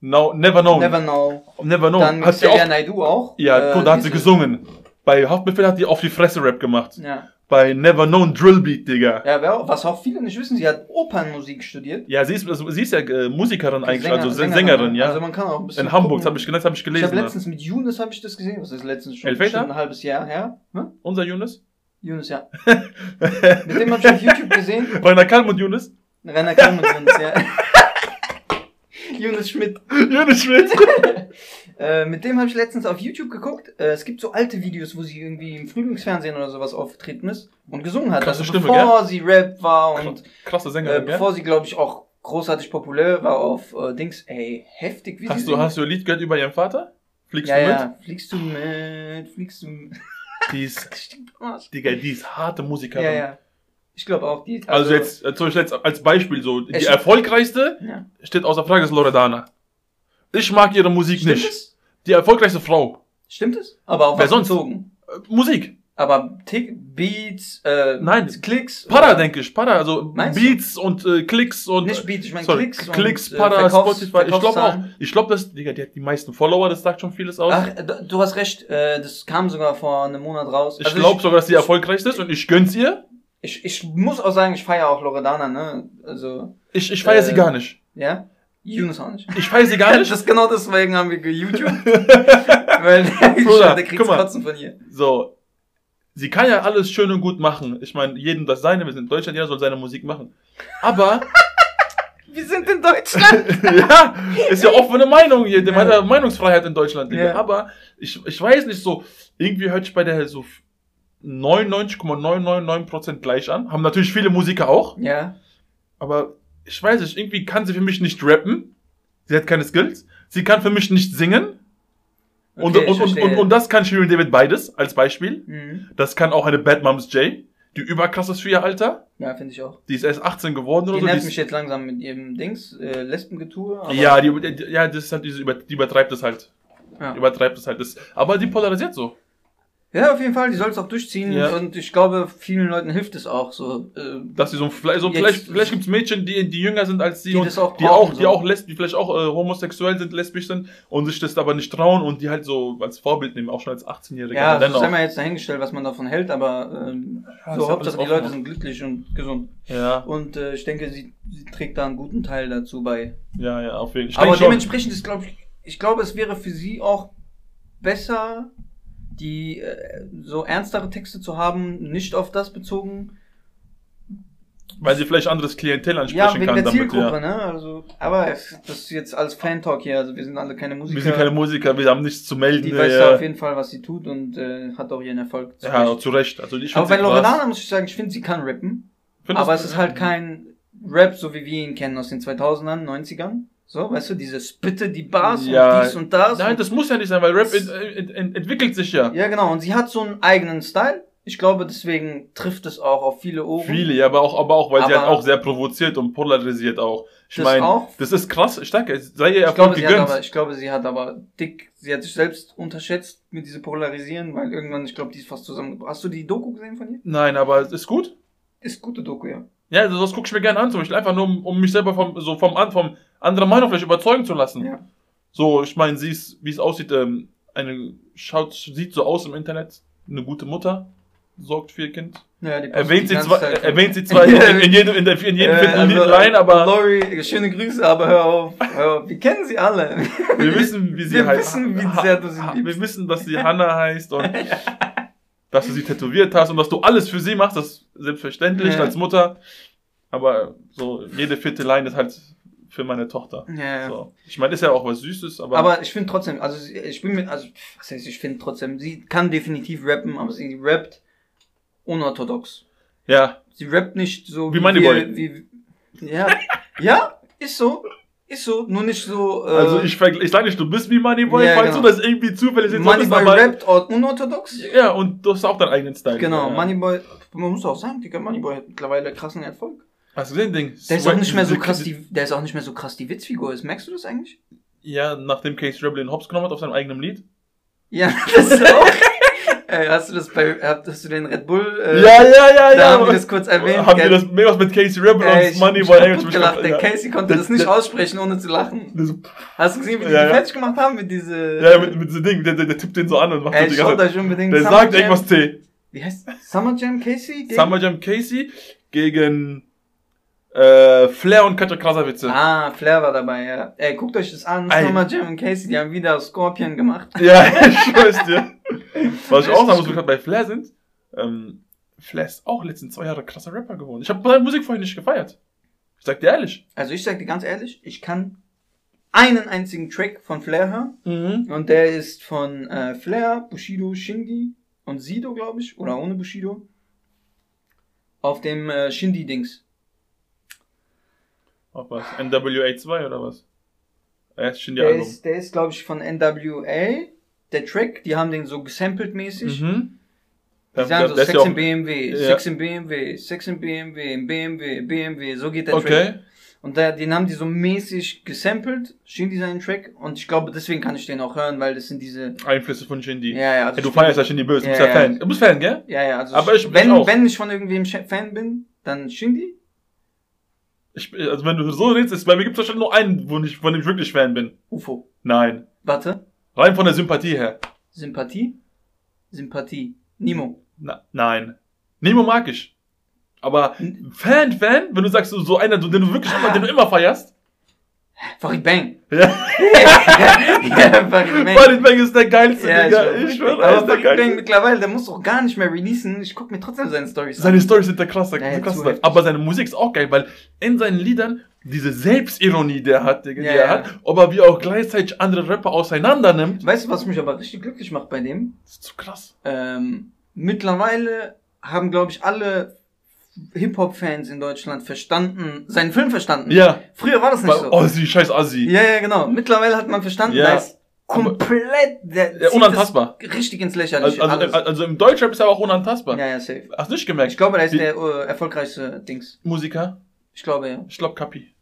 No, Never Known. Never Know. Never Known. Dann hat sie Xavier auch, ja, Äh, gut, da hat sie gesungen. Bei Haftbefehl hat die auf die Fresse Rap gemacht. Ja. Bei Never Known Drillbeat, Digga. ja, was auch viele nicht wissen, sie hat Opernmusik studiert. Ja, sie ist, also, sie ist ja äh, Musikerin eigentlich, Sänger- also Sängerin, ja. Also man kann auch ein bisschen In Hamburg, das habe ich, das hab ich Ich gelesen. habe ne? letztens mit Younes habe ich das gesehen. Was ist letztens schon Elfmeter? bestimmt ein halbes Jahr her? Hm? Unser Yunus. Ja. mit dem habe ich auf YouTube gesehen. Rainer Kalm und Yunus. Renner Kalm und Younes, ja. Younes Schmidt. Yunus Schmidt. Äh, mit dem habe ich letztens auf YouTube geguckt. Äh, es gibt so alte Videos, wo sie irgendwie im Frühlingsfernsehen oder sowas aufgetreten ist und gesungen hat. Krasse also Stimme, bevor sie Rap war und Krasse äh, Sängerin, gell? bevor sie, glaube ich, auch großartig populär war auf äh, Dings. Ey, heftig, wie Hast du, hast du ein Lied gehört über ihren Vater? Fliegst ja, du mit? ja. Fliegst du mit? Fliegst du mit? Die ist. Digga, die ist harte Musikerin. Ja, ja. Ich glaube auch, die. Also, jetzt, zum Beispiel jetzt als Beispiel so, die Ich- erfolgreichste Ja. steht außer Frage ist Loredana. Ich mag ihre Musik Stimmt nicht. es? Die erfolgreichste Frau. Stimmt es? Aber auf Wer sonst? bezogen? Musik. Aber Tick, Beats, äh, Nein. Klicks. Para, denke ich. Para, also Meinst du? Beats und äh, Klicks und. Nicht Beats, ich meine sorry, Klicks. Klicks, und, äh, Para, Verkaufs- Spotify. Ich glaube auch. Ich glaube, dass, Digga, die hat die meisten Follower, das sagt schon vieles aus. Ach, du hast recht, äh, das kam sogar vor einem Monat raus. ich Also glaube sogar, dass sie erfolgreichste ist und ich gönn's ihr. Ich, ich muss auch sagen, ich feiere auch Loredana, ne? Also, Ich, ich feiere Äh, sie gar nicht. ja? Yunus auch nicht. Ich feiere sie gar nicht. Das ist genau deswegen haben wir geYouTube. Weil Bruder, der kriegt. Kotzen von ihr. So. Sie kann ja alles schön und gut machen. Ich meine, jedem das seine. Wir sind in Deutschland, jeder soll seine Musik machen. Aber, Wir sind in Deutschland. ja, ist ja offene Meinung hier. Man Ja. hat Meinungsfreiheit in Deutschland. Ja. Aber, ich, ich weiß nicht so, irgendwie hört sich bei der so 99,999% gleich an. Haben natürlich viele Musiker auch. ja. Aber ich weiß nicht, irgendwie kann sie für mich nicht rappen. Sie hat keine Skills. Sie kann für mich nicht singen. Und, Okay, und, und, und, und das kann Shirin David beides, als Beispiel. Mhm. Das kann auch eine Bad Moms J. die überkrass ist für ihr Alter. Ja, finde ich auch. Die ist erst 18 geworden oder Die so. nervt Die mich ist, jetzt langsam mit ihrem Dings, äh, Lesbengetue. ja, die, ja, das ist halt diese, über- die übertreibt es halt. Ja. Die übertreibt es halt. Das, aber die polarisiert so. Ja, auf jeden Fall, die soll es auch durchziehen Ja. und ich glaube, vielen Leuten hilft es auch so. Äh, Dass sie so, vielleicht, so vielleicht, vielleicht gibt's Mädchen, die, die jünger sind als sie Die und das auch die auch, die so. auch lesb, die vielleicht auch äh, homosexuell sind, lesbisch sind und sich das aber nicht trauen und die halt so als Vorbild nehmen, auch schon als 18-Jährige. ja, das sei mal jetzt dahingestellt, was man davon hält, aber ähm, Ja, so Hauptsache die Leute sind glücklich und gesund. Ja, Und äh, ich denke, sie, sie trägt da einen guten Teil dazu bei. ja, ja, auf jeden Fall. Aber denk schon. dementsprechend ist, glaube ich, ich glaube, es wäre für sie auch besser, die äh, so ernstere Texte zu haben, nicht auf das bezogen. Weil sie vielleicht anderes Klientel ansprechen Ja, wegen kann der damit, Zielgruppe, ja. ne? Also, aber es, das ist jetzt als Fan-Talk hier, also wir sind alle keine Musiker. Wir sind keine Musiker, wir haben nichts zu melden. die weiß ja, ja auf jeden Fall, was sie tut und äh, hat auch ihren Erfolg. zu ja, Recht. zu Recht. Also ich aber bei. Loredana muss ich sagen, ich finde, sie kann rappen. Find aber es ist halt kein Rap, so wie wir ihn kennen aus den 2000ern, 90ern. So, weißt du, diese Spitte, die Bars Ja. und dies und das. Nein, und, das muss ja nicht sein, weil Rap ent, ent, ent, entwickelt sich ja. ja, genau. Und sie hat so einen eigenen Style. Ich glaube, deswegen trifft es auch auf viele Ohren. Viele, ja, aber auch, aber auch, weil sie Aber- halt auch sehr provoziert und polarisiert auch. Ich Das meine, auch. das ist krass, ich denke, es sei ihr Ich Erfolg glaube, sie hat gegönnt. aber, ich glaube, sie hat aber dick, sie hat sich selbst unterschätzt mit diesem Polarisieren, weil irgendwann, ich glaube, die ist fast zusammen. Hast du die Doku gesehen von ihr? Nein, aber es ist gut. Ist gute Doku, ja. Ja, also das gucke ich mir gerne an, zum Beispiel einfach nur, um, um mich selber vom, so vom, an- vom anderen Meinung vielleicht überzeugen zu lassen. Ja. So, ich meine, sie ist, wie es aussieht, ähm, eine, schaut, sieht so aus im Internet, eine gute Mutter, sorgt für ihr Kind. Ja, Erwähnt sie zwar, Zeit. erwähnt sie zwar in, jedem, in, der, in jedem Äh, also, rein, aber Lori, schöne Grüße, aber hör auf, hör auf. Wir kennen sie alle. wir wissen, wie sie Wir heißt. wissen, wie sehr du sie liebst. Wir wissen, dass sie Hannah heißt und dass du sie tätowiert hast und dass du alles für sie machst, das ist selbstverständlich Ja. als Mutter. Aber so, jede vierte Line ist halt für meine Tochter. Ja, ja. So. Ich meine, ist ja auch was Süßes, aber, Aber ich finde trotzdem, also sie- ich bin mir, also was heißt, ich finde trotzdem, sie kann definitiv rappen, aber sie rappt unorthodox. ja, Sie rappt nicht so Wie Moneyboy. Wie, ja, ja, ist so, ist so, nur nicht so. Äh, also ich, ich sage nicht, du bist wie Moneyboy, Ja, falls genau. du das irgendwie zufällig solltest, Moneyboy aber rappt or- unorthodox. ja, und du hast auch deinen eigenen Style. Genau, ja. Moneyboy, man muss auch sagen, Digga, Moneyboy hat mittlerweile krassen Erfolg. Hast du den Ding? Der ist auch nicht mehr so krass, die, der ist auch nicht mehr so krass die Witzfigur ist. Merkst du das eigentlich? Ja, nachdem Case Rebel den Hops genommen hat auf seinem eigenen Lied. Ja, das ist auch. äh, hast du das bei, hast du den Red Bull? Äh, ja, ja, ja, da haben wir das kurz erwähnt. Haben wir das mehr mit Casey Rebel Ey, und Moneyboy kaputt gelacht. Der ja. Casey konnte Das- das nicht das- aussprechen, ohne zu lachen. Das- Hast du gesehen, wie die Ja, die ja. fertig gemacht haben mit diese. Ja, mit, mit diesem Ding, der, der, der tippt den so an und macht Ey, so die ganze unbedingt Der Summer sagt Jam- irgendwas T. Wie heißt Summer Jam Casey? Summer Jam Casey gegen äh, Flair und Katja Krasavice. Ah, Flair war dabei, ja. Ey, guckt euch das an. Ey. Summer Jam und Casey, die haben wieder Scorpion gemacht. Ja, ich schwör's dir. Was ich auch sagen muss, wo wir gerade bei Flair sind, ähm, Flair ist auch letzten zwei Jahre krasser Rapper geworden. Ich habe seine Musik vorhin nicht gefeiert. Ich sag dir ehrlich. Also ich sag dir ganz ehrlich, ich kann einen einzigen Track von Flair hören. Mhm. Und der ist von äh, Flair, Bushido, Shindy und Sido, glaube ich. Oder ohne Bushido. Auf dem äh, Shindy-Dings. Auf was? NWA 2 oder was? Er ist schon die Der Album. ist, der ist glaube ich, von NWA. Der Track, die haben den so gesampelt mäßig. Mhm. Die sagen so, Sex ja auch- in BMW, Ja. Sex in BMW, Sex in BMW, BMW, BMW, so geht der Track. Okay. Und der, den haben die so mäßig gesampelt, Shindy seinen Track. Und ich glaube, deswegen kann ich den auch hören, weil das sind diese... Einflüsse von Shindy. Ja, ja, also Ey, du feierst ja Shindy böse, du bist Ja, ja ja. Fan. Du bist Fan, gell? Ja, ja, also wenn, ich auch. wenn ich von irgendwem Fan bin, dann Shindy. Ich, also wenn du so redest, ist, bei mir gibt es wahrscheinlich nur einen, wo ich, von dem ich wirklich Fan bin. UFO. Nein. Warte. Rein von der Sympathie her. Sympathie? Sympathie. Nemo. Na, nein. Nemo mag ich. Aber Fan, Fan, wenn du sagst, so, so einer, den du wirklich immer, den du immer feierst. Farid Bang. Ja. ja, Farid Bang. Farid Bang ist der geilste, Ja, Digga. ich, schwöre, er aber der Farid Bang geilste. mittlerweile, der muss doch gar nicht mehr releasen. Ich guck mir trotzdem seine Stories Seine an. Storys sind der krasse, Ja, krasse. Aber seine Musik ist auch geil, weil in seinen Liedern diese Selbstironie, die er hat, Digga, die Ja, er ja. hat, aber wie auch gleichzeitig andere Rapper auseinander nimmt, Weißt du, was mich aber richtig glücklich macht bei dem? ist zu krass. Ähm, mittlerweile haben, glaube ich, alle Hip-Hop-Fans in Deutschland verstanden, seinen Film verstanden. Ja. Früher war das nicht Weil so. Ossi, scheiß Ossi. Ja, ja, genau. Mittlerweile hat man verstanden, Ja. da ist komplett, der Ja, unantastbar. richtig ins Lächerliche. Also, also, also im Deutschrap ist er auch unantastbar. ja, ja, safe. Hast du nicht gemerkt? Ich glaube, er ist Die- der äh, erfolgreichste Dings. Musiker? Ich glaube, ja. Ich glaube Kapi.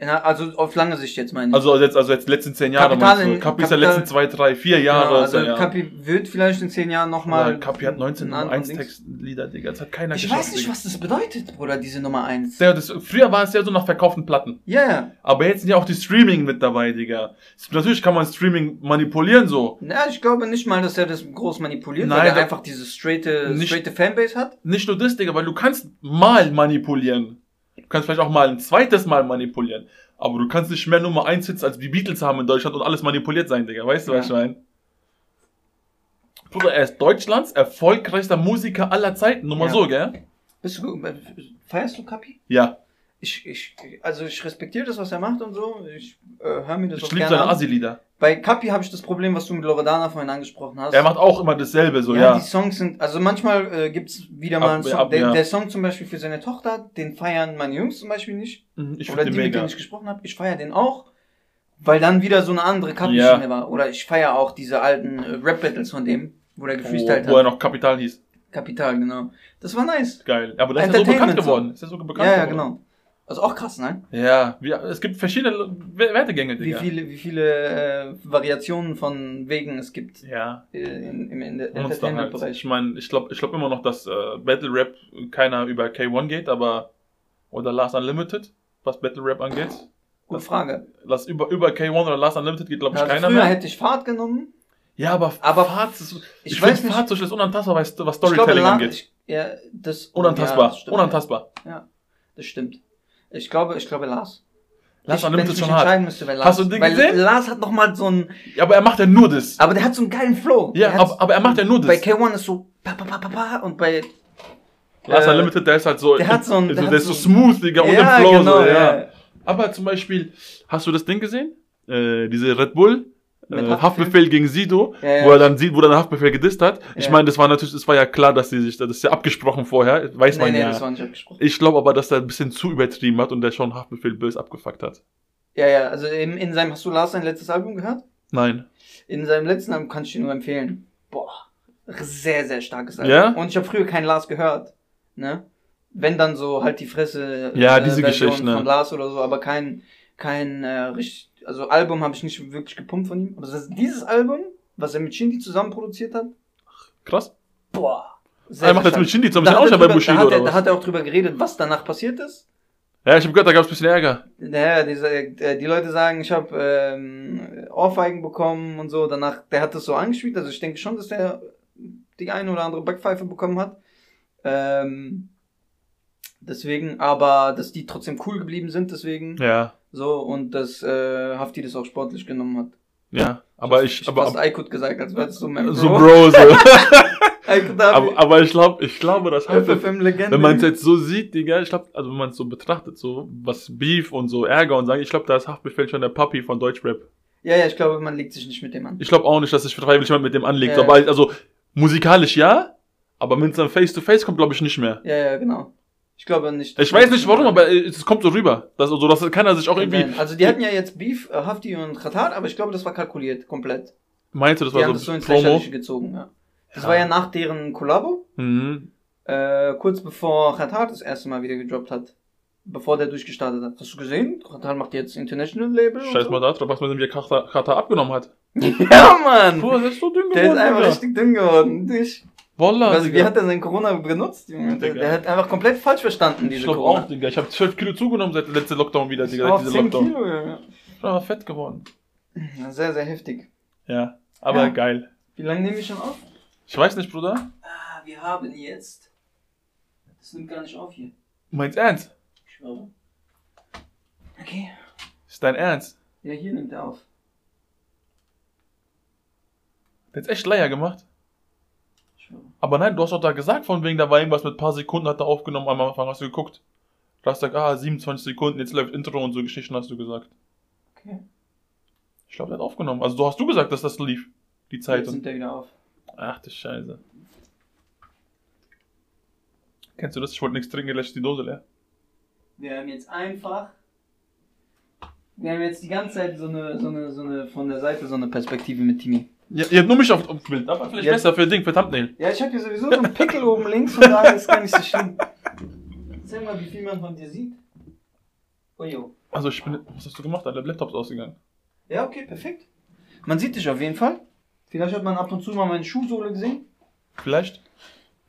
Ja. Also auf lange Sicht jetzt meine ich. Also jetzt, also jetzt letzten zehn Jahre Kapital meinst du? Kapi ist ja letzten zwei, drei, vier Jahre. genau, ist er, also ja. Kapi wird vielleicht in zehn Jahren nochmal. Kapi hat 19 Nummer 1 Dings. Textlieder, Digga. Das hat keiner Ich weiß nicht, Digga. was das bedeutet, Bruder, diese Nummer 1. Ja, das, früher war es ja so nach verkauften Platten. Ja, ja. Aber jetzt sind ja auch die Streaming mit dabei, Digga. Natürlich kann man Streaming manipulieren so. Ja, ich glaube nicht mal, dass er das groß manipuliert, Nein, weil er einfach diese straighte, Nicht- straighte Fanbase hat. Nicht nur das, Digga, weil du kannst mal manipulieren. Du kannst vielleicht auch mal ein zweites Mal manipulieren. Aber du kannst nicht mehr Nummer 1 Hits als die Beatles haben in Deutschland und alles manipuliert sein, Digga. Weißt du, was ich Ja. meine? Bruder, er ist Deutschlands erfolgreichster Musiker aller Zeiten. Nur mal Ja. so, gell? Bist du, äh, feierst du Kapi? Ja. Ich, ich, also ich respektiere das, was er macht und so. Ich äh, höre mir das Ich auch gerne seine an. Assi-Lieder. Bei Kapi habe ich das Problem, was du mit Loredana vorhin angesprochen hast. Er macht auch immer dasselbe, so, ja, ja. die Songs sind, also manchmal äh, gibt's wieder mal Ab- einen Song. ab- der, ja. der Song zum Beispiel für seine Tochter, den feiern meine Jungs zum Beispiel nicht. Mhm, Ich Oder die, den mit denen mega. ich gesprochen habe. Ich feiere den auch, weil dann wieder so eine andere Kapi-Schiene Ja. war. Oder ich feiere auch diese alten äh, Rap-Battles von dem, wo der gefreestylt Wo, wo er noch Kapital hieß. Kapital, genau. Das war nice. Geil. Aber der ist ja so bekannt geworden. Ist ja so bekannt Ja, ja, geworden. genau. Also auch krass, ne? Ja, wir, es gibt verschiedene We- Wertegänge, Wie Digga. viele, wie viele äh, Variationen von Wegen es gibt Ja. äh, in, im halt. Entertainment-Bereich. Ich meine, ich glaube ich glaub immer noch, dass äh, Battle Rap keiner über K1 geht, aber oder Last Unlimited, was Battle Rap angeht. Gute Frage. Lass über, über K1 oder Last Unlimited geht, glaube ich, Also keiner früher mehr. hätte ich Fahrt genommen. Ja, aber, Aber Fahrt ist, ich ich, weiß nicht- Fahrt so schlecht unantastbar, was, was glaube, Storytelling La- angeht. ich, ja, das, Unantastbar, Ja, das stimmt. unantastbar. Ja, das stimmt. Ich glaube, ich glaube Lars. Last ich, Unlimited schon hart. müsste, Lars. Hast du den gesehen? Lars hat nochmal so ein, Ja, aber er macht ja nur das. aber der hat so einen geilen Flow. Ja, Der aber, aber er macht ja nur das. Bei K1 ist so pa pa pa pa pa und bei Last äh, Unlimited, der ist halt so, der hat so ein- der der, hat ist so so- smooth, Digga, und ja, im Flow genau, so, ja. ja. Aber zum Beispiel, hast du das Ding gesehen? Äh, diese Red Bull, Haftbefehl? Haftbefehl gegen Sido, Ja, ja. wo er dann sieht, wo dann Haftbefehl gedisst hat. Ich Ja. meine, das war natürlich, das war ja klar, dass sie sich, das ist ja abgesprochen vorher, weiß Nee, man nee, ja. das war nicht abgesprochen. Ich glaube aber, dass er ein bisschen zu übertrieben hat und der schon Haftbefehl böse abgefuckt hat. Ja, ja, also in, in seinem, hast du Lars sein letztes Album gehört? Nein. In seinem letzten Album kann ich dir nur empfehlen. Boah, sehr, sehr starkes Album. Ja? Und ich habe früher keinen Lars gehört. Ne? Wenn dann so halt die Fresse Ja, diese Version Geschichten, ne? von Lars oder so, aber kein, kein äh, richtig, also Album habe ich nicht wirklich gepumpt von ihm. Aber das, dieses Album, was er mit Shindy zusammen produziert hat, Krass. boah. er macht jetzt mit Shindy zusammen, Da ist hat, auch schon bei Bushido da, hat er, oder da was? hat er auch drüber geredet, was danach passiert ist. Ja, ich hab gehört, da gab es ein bisschen Ärger. Naja, diese, äh, die Leute sagen, ich habe ähm, Ohrfeigen bekommen und so. Danach, der hat das so angespielt. Also ich denke schon, dass der die eine oder andere Backpfeife bekommen hat. Ähm, deswegen, aber dass die trotzdem cool geblieben sind, deswegen Ja, so und dass äh, Hafti das auch sportlich genommen hat. ja. Aber ich, ich aber, fast Aykut gesagt, als das so mein so Bro. Bro, so. Aber, aber ich glaube, ich glaube, das hat. Wenn man es jetzt so sieht, Digga, ich glaube, also wenn man es so betrachtet, so was Beef und so Ärger und sagen, ich glaube, da ist Haftbefehl schon der Papi von Deutschrap. ja, ja, ich glaube, man legt sich nicht mit dem an. Ich glaube auch nicht, dass sich freiwillig jemand mit dem anlegt. Ja. Aber also musikalisch ja, aber wenn es dann Face to Face kommt, glaube ich nicht mehr. Ja, ja, genau. Ich glaube nicht. Ich weiß nicht warum, aber es kommt so rüber. Dass, also, dass keiner sich auch irgendwie. Also die hatten ja jetzt Beef, äh, Hafti und Khatat, aber ich glaube, das war kalkuliert, komplett. Meinst du, das die war haben so, das so ins Promo? Gezogen, ja. Das Ja. war ja nach deren Kollabo, Mhm. äh, kurz bevor Khatat das erste Mal wieder gedroppt hat. Bevor der durchgestartet hat. Hast du gesehen? Khatat macht jetzt International Label. Scheiß so. mal da drauf, was man dem Kata, Kata abgenommen hat. Ja, Mann! Puh, der ist so dünn Der geworden. ist einfach Digga. richtig dünn geworden. Ich, Wallah, also, wie Digga. hat er sein Corona benutzt? Junge? Der, Digga. der hat einfach komplett falsch verstanden, Ich diese glaube Corona. auch, Digga. Ich habe 12 Kilo zugenommen seit letzter Lockdown wieder, Digga. auf dieser 10 Lockdown. Kilo, Junge. Ich bin aber fett geworden. Ja, Sehr, sehr heftig. Ja, aber Ja. geil. Wie lange nehme ich schon auf? Ich weiß nicht, Bruder. Ah, wir haben jetzt. Das nimmt gar nicht auf hier. Meinst ernst? Ich schwöre. Okay. Ist dein Ernst? Ja, hier nimmt er auf. Der hat echt Leier gemacht. Aber nein, du hast doch da gesagt, von wegen, da war irgendwas mit ein paar Sekunden, hat er aufgenommen, am Anfang hast du geguckt. Du hast gesagt, ah, 27 Sekunden, jetzt läuft Intro und so Geschichten hast du gesagt. Okay. Ich glaube, der hat aufgenommen. Also du hast du gesagt, dass das lief. Die Zeit. Jetzt Und, nimmt er wieder auf. ach du Scheiße. Kennst du das? Ich wollte nichts trinken, ist die Dose leer. Wir haben jetzt einfach Wir haben jetzt die ganze Zeit so eine, so eine, so eine, von der Seite so eine Perspektive mit Timmy. Ihr, ihr habt nur mich auf auf Bild, aber vielleicht Ja. besser für Ding, für Thumbnail. Ja, ich habe hier sowieso so einen Pickel oben links, von daher ist gar nicht so schlimm. Erzähl mal, wie viel man von dir sieht. Oh jo. Also ich bin, was hast du gemacht? Der Laptop ist ausgegangen. Ja, okay, perfekt. Man sieht dich auf jeden Fall. Vielleicht hat man ab und zu mal meine Schuhsohle gesehen. Vielleicht.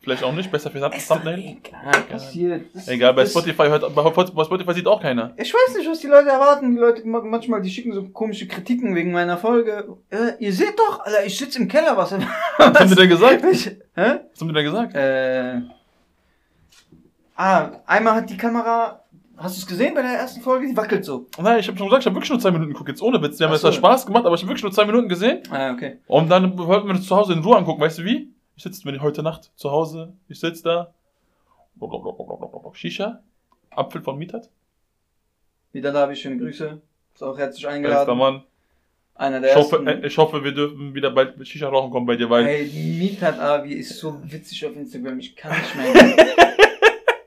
Vielleicht auch nicht, besser für doch Thumbnail. Egal, passiert. Das- Egal, bei das- Spotify hört, bei bei Spotify sieht auch keiner. Ich weiß nicht, was die Leute erwarten. Die Leute ma- manchmal, die schicken so komische Kritiken wegen meiner Folge. Äh, ihr seht doch, Alter, ich sitze im Keller, was? Was haben die denn gesagt? Ich, hä? Was haben die denn gesagt? Äh. Ah, einmal hat die Kamera. Hast du es gesehen bei der ersten Folge? Die wackelt so. Nein, ich habe schon gesagt, ich habe wirklich nur zwei Minuten geguckt. Jetzt ohne Witz. Wir haben jetzt so. zwar Spaß gemacht, aber ich habe wirklich nur zwei Minuten gesehen. Ah, okay. Und dann wollten wir das zu Hause in Ruhe angucken. Weißt du wie? Ich sitze, wenn ich heute Nacht zu Hause, ich sitze da. Shisha. Apfel von Mietat. Wieder da habe ich schöne Grüße. Ist auch herzlich Bester eingeladen. Mann. Einer der Ich hoffe, ersten. ich hoffe, wir dürfen wieder bald Shisha rauchen kommen bei dir, weil. Ey, Mietat Avi ist so witzig auf Instagram. Ich kann nicht mehr.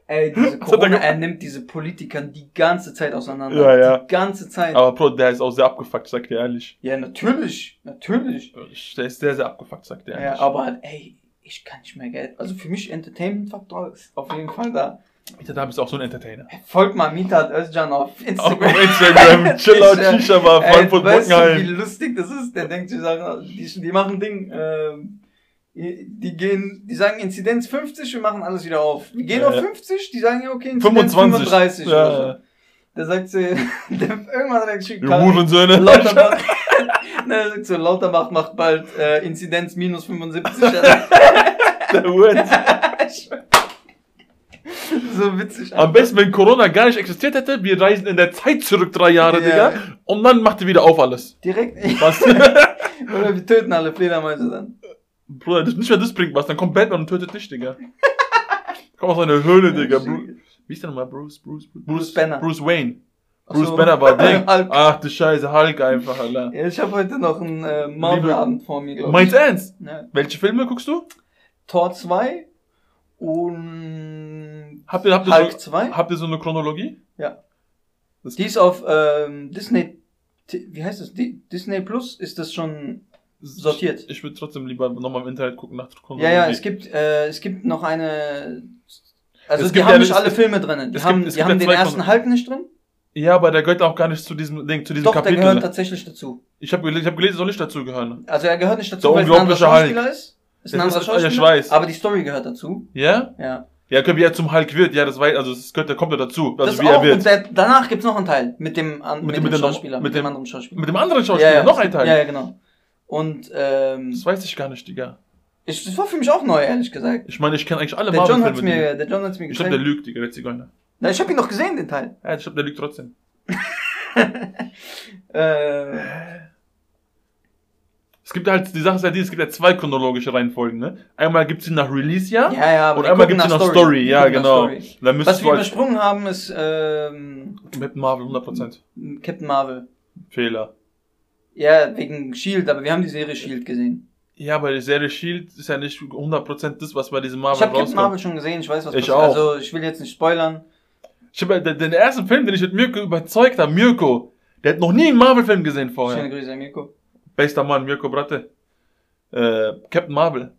Ey, diese er Corona, er nimmt diese Politiker die ganze Zeit auseinander. Ja, ja. Die ganze Zeit. Aber Bro, der ist auch sehr abgefuckt, sag dir ehrlich. ja, natürlich. Natürlich. Der ist sehr, sehr abgefuckt, sagt der. Ja, aber ey, ich kann nicht mehr Geld. Also für mich Entertainment-Faktor ist auf jeden Fall da. Mietat, da bist du auch so ein Entertainer. Folgt mal Mitat Özcan auf Auf Instagram. Instagram, Chill Out Ich, äh, Shisha Ey, Frankfurt weißt du, wie Bockenheim. lustig das ist? Der denkt, die sagen, die, die machen Ding, ähm, die gehen, die sagen Inzidenz 50, wir machen alles wieder auf. Wir gehen Ja, auf ja. 50, die sagen ja okay, Inzidenz 25. 35 Ja, oder so. Da sagt sie, der, irgendwann hat er geschickt, Ihr Hurensöhne. Lauterbach, ne, er sagt so, Lauterbach macht bald äh, Inzidenz minus 75. Alter. Der Hurensohn. so witzig. Am besten, wenn Corona gar nicht existiert hätte, wir reisen in der Zeit zurück drei Jahre, Ja. Digga. Und dann macht ihr wieder auf alles. Direkt, Was? oder wir töten alle Fledermäuse dann. Bruder, das, nicht mehr das bringt was, dann kommt Batman und tötet dich, Digga. Komm aus einer Höhle, Digga. Bru Wie ist der nochmal? Bruce, Bruce, Bruce, Bruce Banner. Bruce Wayne. Bruce so. Banner war Ding. Ach du Scheiße, Hulk einfach, Alter. Ja, ich habe heute noch einen äh, Marvel-Abend vor mir, du ernst? Ja. Welche Filme guckst du? Tor 2 und Habt ihr, habt ihr, Hulk so, 2. habt ihr so eine Chronologie? Ja. Das- Die ist auf ähm, Disney, wie heißt das? Di Disney Plus ist das schon sortiert. Ich, ich würde trotzdem lieber nochmal im Internet gucken nach Ja, Chronologie. ja, es gibt, äh, es gibt noch eine. Also Es die haben ja- nicht alle Filme drin. Die es haben, gibt- die haben den ersten Chron- Hulk nicht drin. Ja, aber der gehört auch gar nicht zu diesem Ding, zu diesem Doch, der Kapitel. gehört tatsächlich dazu. ich habe gelesen, ich hab gelesen, soll nicht dazu gehören. Also er gehört nicht dazu, Der weil es ein anderer unglaubliche Hulk. Schauspieler ist. Ist ein anderer ja, ich Schauspieler. weiß. Aber die Story gehört dazu. Ja? Ja. Ja, wie er zum Hulk wird, ja, das weiß, also das gehört, der kommt ja dazu, also das wie auch. er Und wird. der, danach gibt's noch einen Teil mit dem, an, mit, dem- dem, mit dem- Schauspieler, mit mit, dem dem- anderen Schauspieler. Mit dem anderen Schauspieler, ja, ja, noch ein Teil. Ja, ja, genau. Und ähm, Das weiß ich gar nicht, Digga. Ich, das war für mich auch neu, ehrlich gesagt. Ich meine, ich kenne eigentlich alle Der John hat's Marvel-Filme. mir, der John hat's mir Ich glaube, der lügt, Digga, der Zigeuner. Na, ich habe ihn noch gesehen, den Teil. Ja, ich glaube, der lügt trotzdem. Äh, Es gibt halt, die Sache ist ja die, es gibt ja zwei chronologische Reihenfolgen, ne? Einmal gibt's sie nach Release-Jahr. ja, ja, aber Und einmal gibt's sie nach Story, ja, genau. Story. Dann Was wir halt übersprungen haben, ist ähm, mit Marvel 100%. Captain Marvel. Fehler. Ja, wegen Shield, aber wir haben die Serie Shield gesehen. Ja, aber die Serie Shield ist ja nicht 100% das, was bei diesem Marvel ich habe Captain rauskommt. Marvel schon gesehen, ich weiß, was Ich passiert. auch. Also, ich will jetzt nicht spoilern. Ich habe den, den ersten Film, den ich mit Mirko überzeugt habe, Mirko, der hat noch nie einen Marvel-Film gesehen vorher. Schöne Grüße an Mirko. Bester Mann, Mirko Bratte. Äh, Captain Marvel.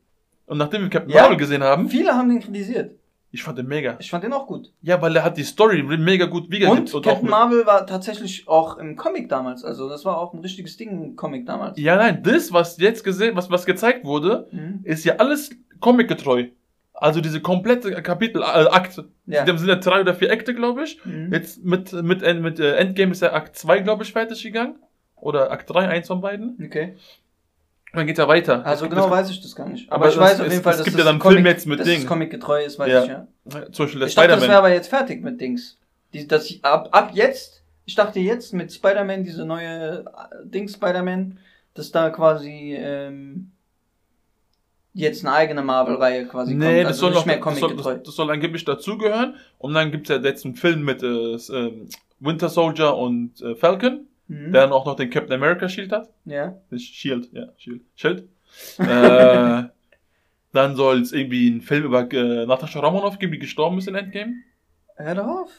Und nachdem wir Captain Ja. Marvel gesehen haben, Viele haben den kritisiert. Ich fand den mega. Ich fand den auch gut. Ja, weil er hat die Story mega gut wiedergibt. Und auch Captain Marvel war tatsächlich auch im Comic damals. Also, das war auch ein richtiges Ding im Comic damals. Ja, nein, das, was jetzt gesehen, was, was gezeigt wurde, Mhm. ist ja alles comicgetreu. Also diese komplette Kapitel, äh, Akt. Ja. Da sind ja drei oder vier Akte, glaube ich. Mhm. Jetzt mit, mit, mit, mit äh, Endgame ist ja Akt 2, glaube ich, fertig gegangen. Oder Akt 3, eins von beiden. Okay. Dann geht's ja weiter. Also Es- genau es- weiß ich das gar nicht. Aber, Aber ich weiß es- auf es- jeden Fall, es dass gibt das ja dann Comic, Film jetzt mit dass Ding. das Comic getreu ist, weiß Ja. ich ja. Zum Beispiel der Ich dachte, das wäre aber jetzt fertig mit Dings. Die, das, ab, ab jetzt, ich dachte jetzt mit Spider-Man, diese neue äh, Dings Spider-Man, dass da quasi ähm, jetzt eine eigene Marvel-Reihe quasi Nee, kommt. das Also soll nicht noch, mehr das soll, Comic-getreu. das, das soll angeblich dazugehören. Und dann gibt's ja jetzt einen Film mit äh, ähm, Winter Soldier und äh, Falcon, Mhm. der dann auch noch den Captain America Shield hat. Ja. Shield, ja, Shield. Schild. äh, dann soll es irgendwie einen Film über äh, Natascha Romanoff geben, die gestorben ist in Endgame. Hör doch auf.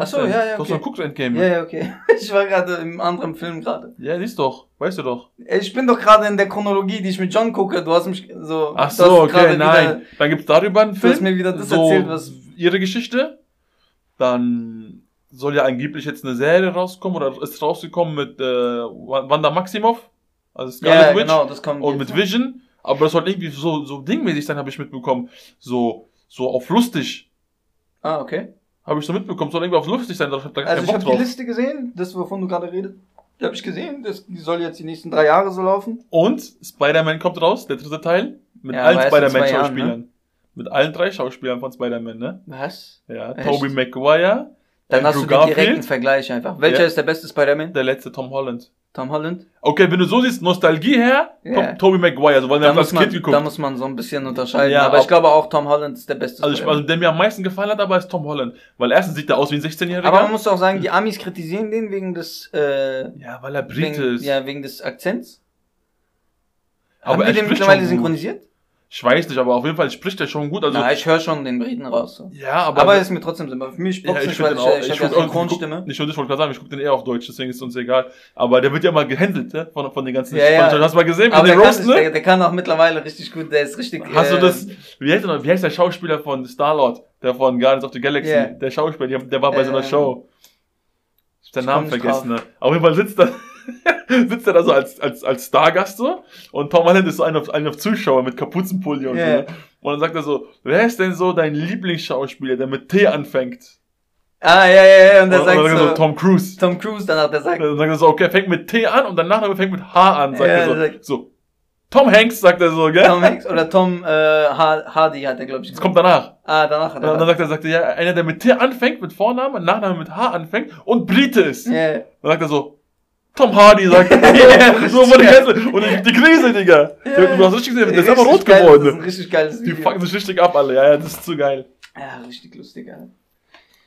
Ach so, ja, ja, Du hast okay. doch geguckt, Endgame. Ja, Ja. ja, okay. Ich war gerade im anderen Film gerade. siehst doch. Weißt du doch. Ich bin doch gerade in der Chronologie, die ich mit John gucke. Du hast mich so. Ach so, okay, nein. Dann gibt's darüber einen Wieder, du hast Film. mir wieder das so erzählt, was. ihre Geschichte. Dann soll ja angeblich jetzt eine Serie rauskommen oder ist rausgekommen mit äh, Wanda Maximoff. Also Scarlet Ja, Witch. genau, das kommt. Und mit Vision. Aber das soll irgendwie so, so dingmäßig sein, habe ich mitbekommen. So, so auf lustig. Ah, okay. Habe ich so mitbekommen. Soll irgendwie auf lustig sein. Da hab ich da Also ich habe die. Liste gesehen, das wovon du gerade redest. Die habe ich gesehen. Das, die soll jetzt die nächsten drei Jahre so laufen. Und Spider-Man kommt raus, der dritte Teil. Mit Ja, allen Spider-Man-Schauspielern. Mit allen drei Schauspielern von Spider-Man, ne? Was? Ja, Echt? Tobey Maguire, Dann hast Andrew du den direkten Garfield, Vergleich einfach. Welcher Ja. ist der beste Spider-Man? der letzte Tom Holland. Tom Holland? Okay, wenn du so siehst, Nostalgie her, Ja. kommt Tobey Maguire, so weil Da als Kind geguckt. da muss man so ein bisschen unterscheiden. Ja, aber ich glaube auch Tom Holland ist der beste also, ich, also der mir am meisten gefallen hat, aber ist Tom Holland. Weil erstens sieht er aus wie ein 16-Jähriger. aber man muss auch sagen, die Amis kritisieren den wegen des, äh, ja, weil er Brite wegen, ist. ja, wegen des Akzents. aber Haben er die den mittlerweile synchronisiert? Ich weiß nicht, aber auf jeden Fall spricht er schon gut. Also, Na, ich höre schon den Briten raus. So. ja, aber. Aber, ist mir trotzdem sympathisch. Für mich ja, boxt ich weil ich, auch. ich, Ich, habe ja Synchronstimme. ich wollte gerade sagen, ich gucke den eher auf Deutsch, deswegen ist uns egal. Aber der wird ja mal gehandelt, ne? Von, von den ganzen. Ja, ja. Hast du mal gesehen, Aber wie der den kann, ne? der, der kann auch mittlerweile richtig gut, der ist richtig. Hast du äh, das, wie heißt, der, wie heißt der Schauspieler von Star-Lord, der von Guardians of the Galaxy, Ja. der Schauspieler, der, der war bei so einer Ähm, Show. Ich hab den Namen vergessen, ne? Auf jeden Fall sitzt er, sitzt er da so als, als, als Stargast so, und Tom Holland ist so ein auf, ein auf Zuschauer mit Kapuzenpulli und Ja. so, ne? Und dann sagt er so, wer ist denn so dein Lieblingsschauspieler, der mit T anfängt? Ah, ja, ja, ja, und der und, sagt und dann so, so, Tom Cruise. Tom Cruise danach, der sagt, Dann sagt er so, okay, er fängt mit T an und dann Nachname fängt mit H an, sagt Ja, er so. sagt- so. Tom Hanks, sagt er so, gell? Tom Hanks oder Tom äh, Ha- Hardy hat er, glaube ich. Das kommt danach. Ah, danach hat Und dann er. sagt er, sagt er, ja, einer, der mit T anfängt, mit Vornamen, Nachname mit H anfängt und Brite ist. Ja, Dann sagt er so, Tom Hardy, sagt. Ja, so, wurde die richtig ganze, und die, die Krise, Digga. Ja. Du hast richtig gesehen, der ist aber rot geil, Das ist ein geworden. richtig geiles Die Video. fucken sich richtig ab, alle. Ja, ja, das ist zu geil. Ja, richtig lustig, Alter.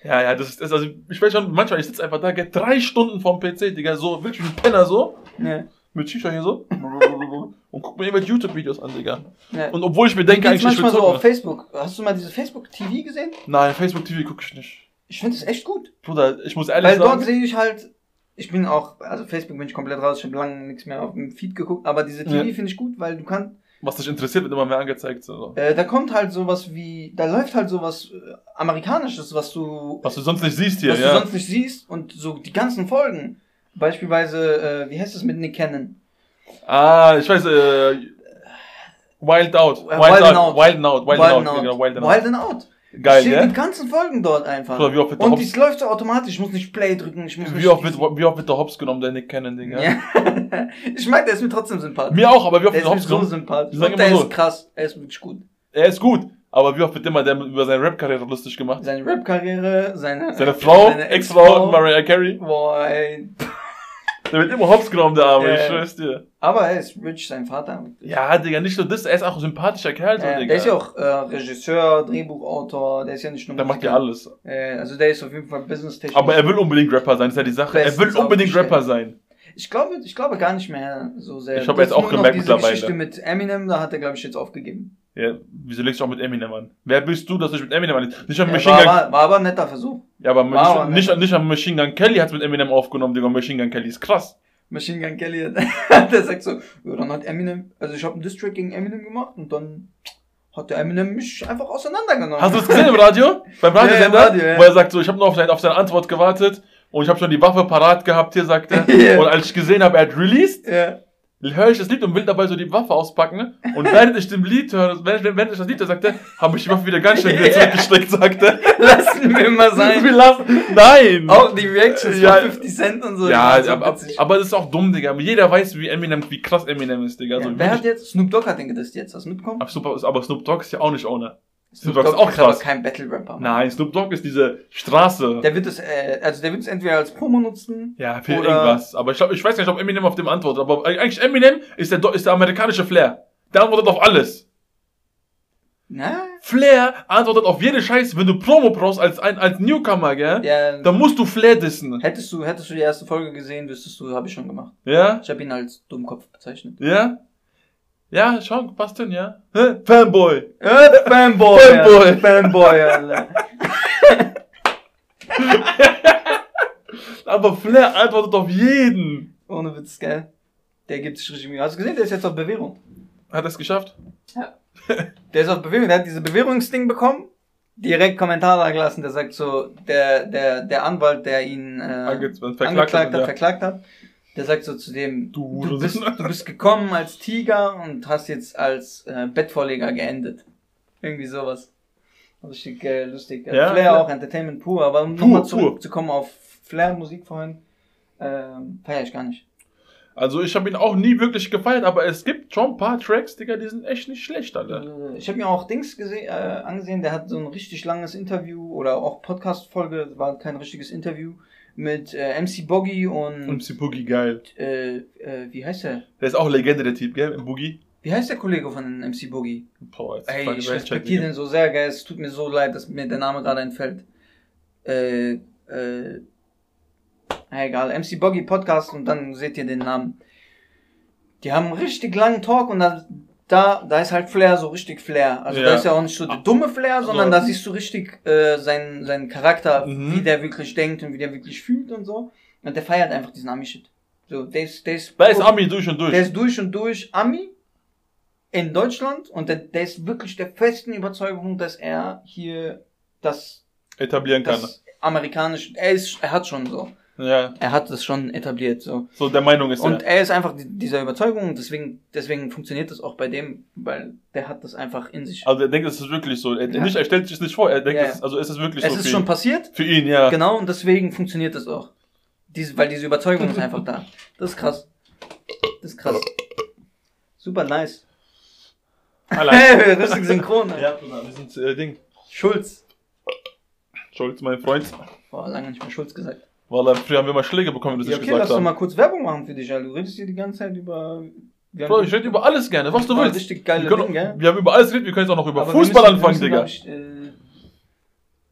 Ja, ja, das ist, das also, ich weiß schon, manchmal, ich sitze einfach da, gell, drei Stunden vorm PC, Digga, so, wirklich wie ein Penner, so, Ja, mit Shisha hier so, und guck mir irgendwelche YouTube-Videos an, Digga. ja. Und obwohl ich mir denke, eigentlich, ich will manchmal so auf. Facebook? Hast du mal diese Facebook-TV gesehen? Nein, Facebook-TV gucke ich nicht. Ich finde es echt gut. Bruder, ich muss ehrlich Weil dort sagen, sehe ich halt, ich bin auch, also Facebook bin ich komplett raus, ich habe lange nichts mehr auf dem Feed geguckt, aber diese TV Ja. finde ich gut, weil du kannst, was dich interessiert, wird immer mehr angezeigt, so. äh, da kommt halt sowas wie, da läuft halt sowas äh, Amerikanisches, was du, Was du sonst nicht siehst hier, was ja. du sonst nicht siehst und so die ganzen Folgen. Beispielsweise, äh, wie heißt das mit Nick Cannon? Ah, ich weiß, äh, Wild Out. Äh, Wild, Wild Out. Out. Wild Out. Wild, Wild Out. Out. Genau, Wild and Out. Wild Out. Geil, ich ja? die ganzen Folgen dort einfach. Bruder, wie oft wird der und Hops- es läuft so automatisch, ich muss nicht Play drücken, ich muss nicht Wie oft, wird, wie oft wird der Hops genommen, der Nick Cannon, Ding, ja? Ich mag, der ist mir trotzdem sympathisch. Mir auch, aber wie oft der wird der Hops so genommen? sympathisch. Und der immer ist so. krass, er ist wirklich gut. Er ist gut, aber wie oft wird immer der über seine Rap-Karriere lustig gemacht? Seine Rap-Karriere, seine, Seine Frau, Ex-Frau, Mariah Carey. Boah, ey. Der wird immer Hops genommen, der Arme, ich schwör's dir. Aber er ist rich, sein Vater. Ja, Digga, nicht nur das, er ist auch ein sympathischer Kerl, so, Digga. der ist ja auch äh, Regisseur, Drehbuchautor, der ist ja nicht nur Der macht ja alles. Äh, also der ist auf jeden Fall business-technisch. Aber er will unbedingt Rapper sein, ist ja die Sache. Er will Bestens unbedingt. Rapper sein. Ich glaube, ich glaube gar nicht mehr so sehr. Ich hab Das jetzt auch gemerkt mittlerweile. Geschichte mit Eminem, da hat er, glaube ich, jetzt aufgegeben. Ja, wieso legst du auch mit Eminem an? Wer bist du, dass du mit Eminem an? Nicht am Ja, Machine war, Gun. war, war aber ein netter Versuch. Ja, aber war aber nicht, nicht, nicht am Machine Gun Kelly hat's mit Eminem aufgenommen, Digga. Machine Gun Kelly ist krass. Machine Gun Kelly, hat- der sagt so, ja, dann hat Eminem, also ich habe einen Distrack gegen Eminem gemacht und dann hat der Eminem mich einfach auseinandergenommen. Hast du das gesehen im Radio? Beim Ja, Radiosender? im Radio, ja. Wo er sagt so, ich habe nur auf seine, auf seine Antwort gewartet und ich habe schon die Waffe parat gehabt, hier sagt er. Ja. Und als ich gesehen habe, er hat released, Ja. Höre ich das Lied und will dabei so die Waffe auspacken. ne? Und während ich dem Lied höre, während ich, das Lied höre, sagt er, habe ich die Waffe wieder ganz schnell wieder Ja. zurückgesteckt, sagt er. Lassen wir mal Wir sein. lassen, nein! Auch die Reactions Ja. von 50 Cent und so. die ja, waren so aber, das ist auch dumm, Digga. Jeder weiß, wie Eminem, wie krass Eminem ist, Digga. ja, Also wer hat jetzt, Snoop Dogg hat den gedisst jetzt, hast du mitbekommen? aber, Snoop, aber Snoop Dogg ist ja auch nicht ohne. Snoop Dogg ist auch aber krass. kein Battle-Rapper. Nein, Snoop Dogg ist diese Straße. Der wird es, äh, also der wird es entweder als Promo nutzen. ja, für Oder- irgendwas. Aber ich, glaub, ich weiß nicht, ob Eminem auf dem antwortet. Aber eigentlich Eminem ist der, ist der amerikanische Flair. Der antwortet auf alles. Na? Flair antwortet auf jede Scheiße. Wenn du Promo brauchst als, ein, als Newcomer, gell? Ja, Dann musst du Flair dissen. hättest du, hättest du die erste Folge gesehen, wüsstest du, habe ich schon gemacht. Ja? Ich habe ihn als Dummkopf bezeichnet. Ja? Ja, schau, passt denn, ja? Hä? Fanboy. Äh, Fanboy! Fanboy. Fanboy, Alter. Aber Flair antwortet auf jeden. Ohne Witz, gell? Der gibt sich richtig Mühe. Hast du gesehen, der ist jetzt auf Bewährung. Hat er es geschafft? Der ist auf Bewährung, der hat diese Bewährungsding bekommen. Direkt Kommentar da gelassen, der sagt so, der, der, der Anwalt, der ihn äh, angeklagt hat, hat, ja. verklagt hat, der sagt so zu dem, Du du, bist, du bist gekommen als Tiger und hast jetzt als äh, Bettvorleger geendet. Irgendwie sowas. Richtig äh, lustig. Ja, Flair Flair. auch, Entertainment pur. Aber um nochmal zurückzukommen auf Flair-Musik vorhin, ähm, feier ich gar nicht. Also ich habe ihn auch nie wirklich gefeiert, aber es gibt schon ein paar Tracks, Digga, die sind echt nicht schlecht, Alter. Äh, Ich habe mir auch Dings gese- äh, angesehen, der hat so ein richtig langes Interview oder auch Podcast-Folge, war kein richtiges Interview, mit äh, MC Boggy und, MC Boogie geil. äh, äh, wie heißt der? Der ist auch Legende, der Typ, gell? Boogie. Wie heißt der Kollege von MC Boogie? Boah, jetzt Ey, ich respektiere den so sehr, geil. Es tut mir so leid, dass mir der Name gerade entfällt. Äh, äh, na egal, MC Boggy Podcast und dann seht ihr den Namen. Die haben einen richtig langen Talk und da, da, da ist halt Flair so richtig Flair. Also da Ja. ist ja auch nicht so der dumme Flair, sondern So. da siehst du richtig äh, seinen, seinen Charakter, Mhm. wie der wirklich denkt und wie der wirklich fühlt und so. Und der feiert einfach diesen Ami-Shit. So, der ist, der ist, Da ist Ami durch und durch. der ist durch und durch Ami in Deutschland und der, der ist wirklich der festen Überzeugung, dass er hier das, etablieren kann. das amerikanische, er ist, er hat schon so, Ja, er hat es schon etabliert so. so der Meinung ist Und er. er ist einfach die- dieser Überzeugung deswegen, deswegen funktioniert das auch bei dem, weil der hat das einfach in sich. Also er denkt, es ist wirklich so. Er, Ja. nicht, er stellt sich nicht vor, er denkt, Ja, es, also es ist wirklich es so ist für, schon ihn. passiert, für ihn, ja. genau, und deswegen funktioniert das auch. Diese, weil diese Überzeugung ist einfach da. Das ist krass. Das ist krass. Super nice. Hey, richtig synchron. Alter. ja, wir sind äh, Ding. Schulz. Schulz, mein Freund. Boah, lange nicht mehr Schulz gesagt. Weil früher haben wir mal Schläge bekommen, wie du Ja, es okay, gesagt lass doch mal kurz Werbung machen für dich, Alter. Du redest hier die ganze Zeit über. Wir Bro, ich rede über alles gerne, was du Voll willst. richtig geile wir, können, Ding, gell? wir haben über alles geredet, wir können jetzt auch noch über Aber Fußball wir müssen, anfangen, wir Digga. ich, äh,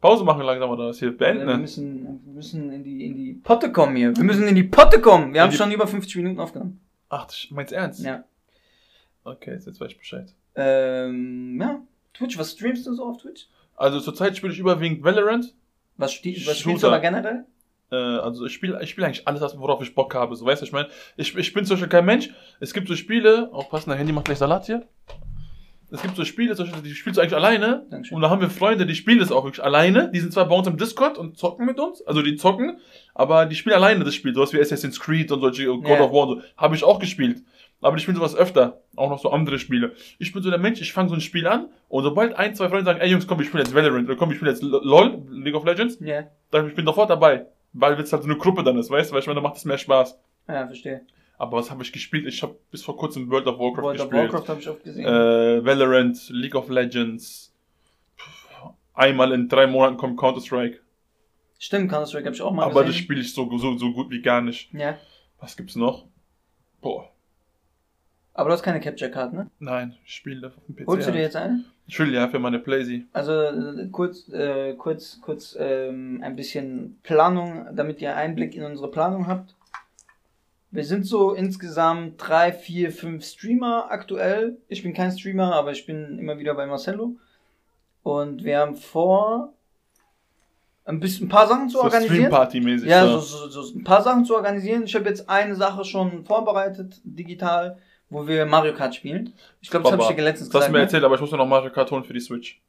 Pause machen langsam oder was hier? Wir Beenden. ne? müssen, wir müssen in die, in die Potte kommen hier. Wir müssen in die Potte kommen. Wir haben die- schon über 50 Minuten aufgenommen. Ach, das meinst du ernst? Ja. Okay, jetzt, jetzt weiß ich Bescheid. Ähm, ja. Twitch, was streamst du so auf Twitch? Also zurzeit spiele ich überwiegend Valorant. Was, was spielst du aber generell? Äh, also ich spiele ich spiele eigentlich alles, worauf ich Bock habe. So, weißt du, ich meine, ich, ich bin zum Beispiel kein Mensch. Es gibt so Spiele, auch passend, dein Handy macht gleich Salat hier. Es gibt so Spiele, zum Beispiel, die spielst du eigentlich alleine. Dankeschön. Und da haben wir Freunde, die spielen das auch wirklich alleine. Die sind zwar bei uns im Discord und zocken mit uns, also die zocken, aber die spielen alleine das Spiel. Sowas wie Assassin's Creed und solche God Ja. of War und so. Habe ich auch gespielt. Aber ich spiele sowas öfter. Auch noch so andere Spiele. Ich bin so der Mensch, ich fange so ein Spiel an und sobald ein, zwei Freunde sagen, ey Jungs, komm, ich spiele jetzt Valorant oder komm, ich spiele jetzt LOL, League of Legends, Ja. dann ich bin sofort dabei. Weil es halt so eine Gruppe dann ist, weißt du? Weil ich meine, da macht es mehr Spaß. Ja, verstehe. Aber was habe ich gespielt? Ich habe bis vor kurzem World of Warcraft World of gespielt. Warcraft habe ich oft gesehen. Äh, Valorant, League of Legends. Einmal in drei Monaten kommt Counter-Strike. Stimmt, Counter-Strike habe ich auch mal Aber das gesehen. spiele ich so, so, so gut wie gar nicht. Ja. Was gibt's noch? Boah. Aber du hast keine Capture Card, ne? Nein, ich spiele auf dem PC. Holst du dir jetzt eine? Will ja für meine Playsee. Also äh, kurz, äh, kurz, kurz ähm, ein bisschen Planung, damit ihr Einblick in unsere Planung habt. Wir sind so insgesamt drei, vier, fünf Streamer aktuell. Ich bin kein Streamer, aber ich bin immer wieder bei Marcello. Und wir haben vor, ein bisschen ein paar Sachen zu So organisieren. Stream-Party-mäßig. Ja, so, so, so ein paar Sachen zu organisieren. Ich habe jetzt eine Sache schon vorbereitet, digital, wo wir Mario Kart spielen. Ich glaube, das habe ich dir letztens Das hast gesagt. du mir ne? erzählt, aber ich muss mir noch Mario Kart holen für die Switch.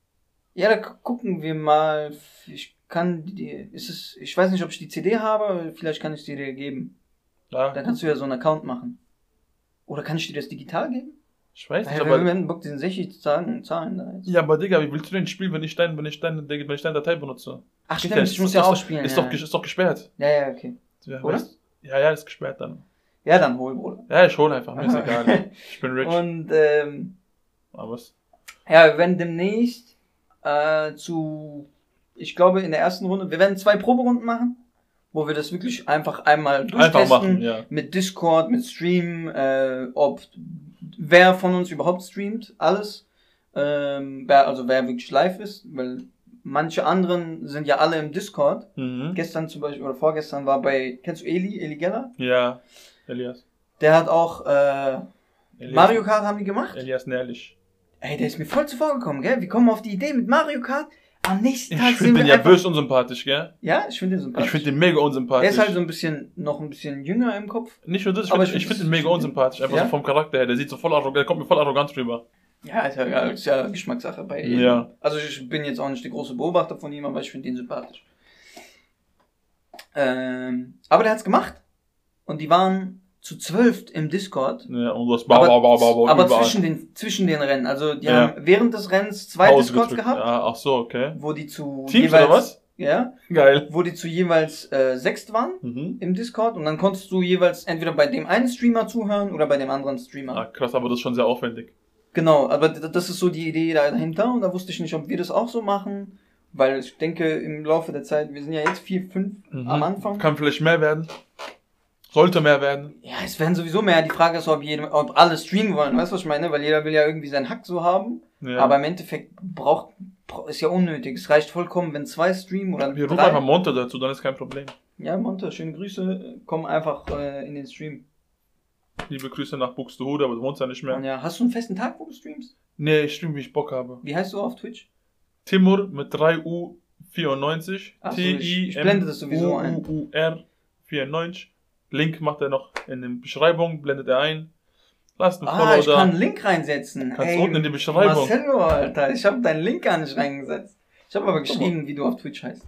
Ja, da gu- gucken wir mal. Ich kann die, ist es, ich weiß nicht, ob ich die CD habe, aber vielleicht kann ich die dir geben. Ja, Dann kannst du ja so einen Account machen. Oder kann ich dir das digital geben? ich weiß nicht, Ja, wir aber... haben Bock, diesen 60 Zahlen, Zahlen da jetzt. Ja, aber Digga, wie willst du denn spielen, wenn ich dein, wenn ich dein, wenn ich deine Datei benutze? Ach stimmt, ich muss ja auch spielen. Ist, ja. doch, ist doch gesperrt. ja, ja, okay. Ja, Oder? weißt- Ja, ja, ist gesperrt dann. Ja, dann hol, Bruder. Ja, ich hole einfach, mir ist egal. Ich bin rich. Und, ähm, Aber was? ja, wir werden demnächst, äh, zu, ich glaube, in der ersten Runde, wir werden zwei Proberunden machen, wo wir das wirklich einfach einmal durchtesten. Einfach machen, ja. mit Discord, mit Stream, äh, ob wer von uns überhaupt streamt, alles. Ähm, wer, also wer wirklich live ist, weil manche anderen sind ja alle im Discord. Mhm. Gestern zum Beispiel oder vorgestern war bei, kennst du Eli, Eli Geller? Ja, Elias. Der hat auch äh, Mario Kart haben die gemacht. Elias Nährlich. Ey, der ist mir voll zuvor gekommen, gell? Wir kommen auf die Idee mit Mario Kart Am nächsten Ich Tag finde sind den wir ja einfach... böse unsympathisch, gell? Ja, ich finde den sympathisch. Ich finde den mega unsympathisch. Er ist halt so ein bisschen, noch ein bisschen jünger im Kopf. Nicht nur das, ich finde ich ich find- find den mega ich unsympathisch. Einfach Ja? so vom Charakter her. Der sieht so voll arrogant, der kommt mir voll arrogant rüber. Ja, ist ja, ja, ist ja Geschmackssache bei ihm. Ja. Also ich bin jetzt auch nicht der große Beobachter von ihm, aber ich finde ihn sympathisch. Ähm, aber der hat's gemacht. Und die waren zu zwölf im Discord. Ja, und du hast Aber, ba, aber überall zwischen den, zwischen den Rennen. Also die Ja. haben während des Rennens zwei Pause Discords gedrückt. gehabt, Ja, ach so, okay. wo die zu Teams jeweils, oder was? Ja, Geil. wo die zu jeweils äh, sechst waren Mhm. im Discord und dann konntest du jeweils entweder bei dem einen Streamer zuhören oder bei dem anderen Streamer. Ah, krass, aber das ist schon sehr aufwendig. Genau, aber das ist so die Idee dahinter und da wusste ich nicht, ob wir das auch so machen, weil ich denke im Laufe der Zeit, wir sind ja jetzt vier, fünf Mhm. am Anfang. Kann vielleicht mehr werden. Sollte mehr werden. Ja, es werden sowieso mehr. Die Frage ist, ob, jedem, ob alle streamen wollen, weißt du, was ich meine? Weil jeder will ja irgendwie seinen Hack so haben, Ja. aber im Endeffekt braucht, bra- ist ja unnötig. Es reicht vollkommen, wenn zwei streamen oder wir rufen drei. einfach Monte dazu, dann ist kein Problem. Ja, Monte, schöne Grüße, komm einfach äh, in den Stream. Liebe Grüße nach Buxtehude, aber du wohnst ja nicht mehr. ja, hast du einen festen Tag, wo du streamst? Nee, ich stream, wie ich Bock habe. Wie heißt du auf Twitch? Timur mit 3U94. Ach so, ich- ich blende das sowieso ein. T-I-M-U-U-R 94. Link macht er noch in der Beschreibung, blendet er ein. Lasst einen Ah, Follow ich da. kann einen Link reinsetzen. Kannst Ey, unten in die Beschreibung. Marcelo, Alter, ich habe deinen Link gar nicht reingesetzt. Ich habe aber geschrieben, wie du auf Twitch heißt.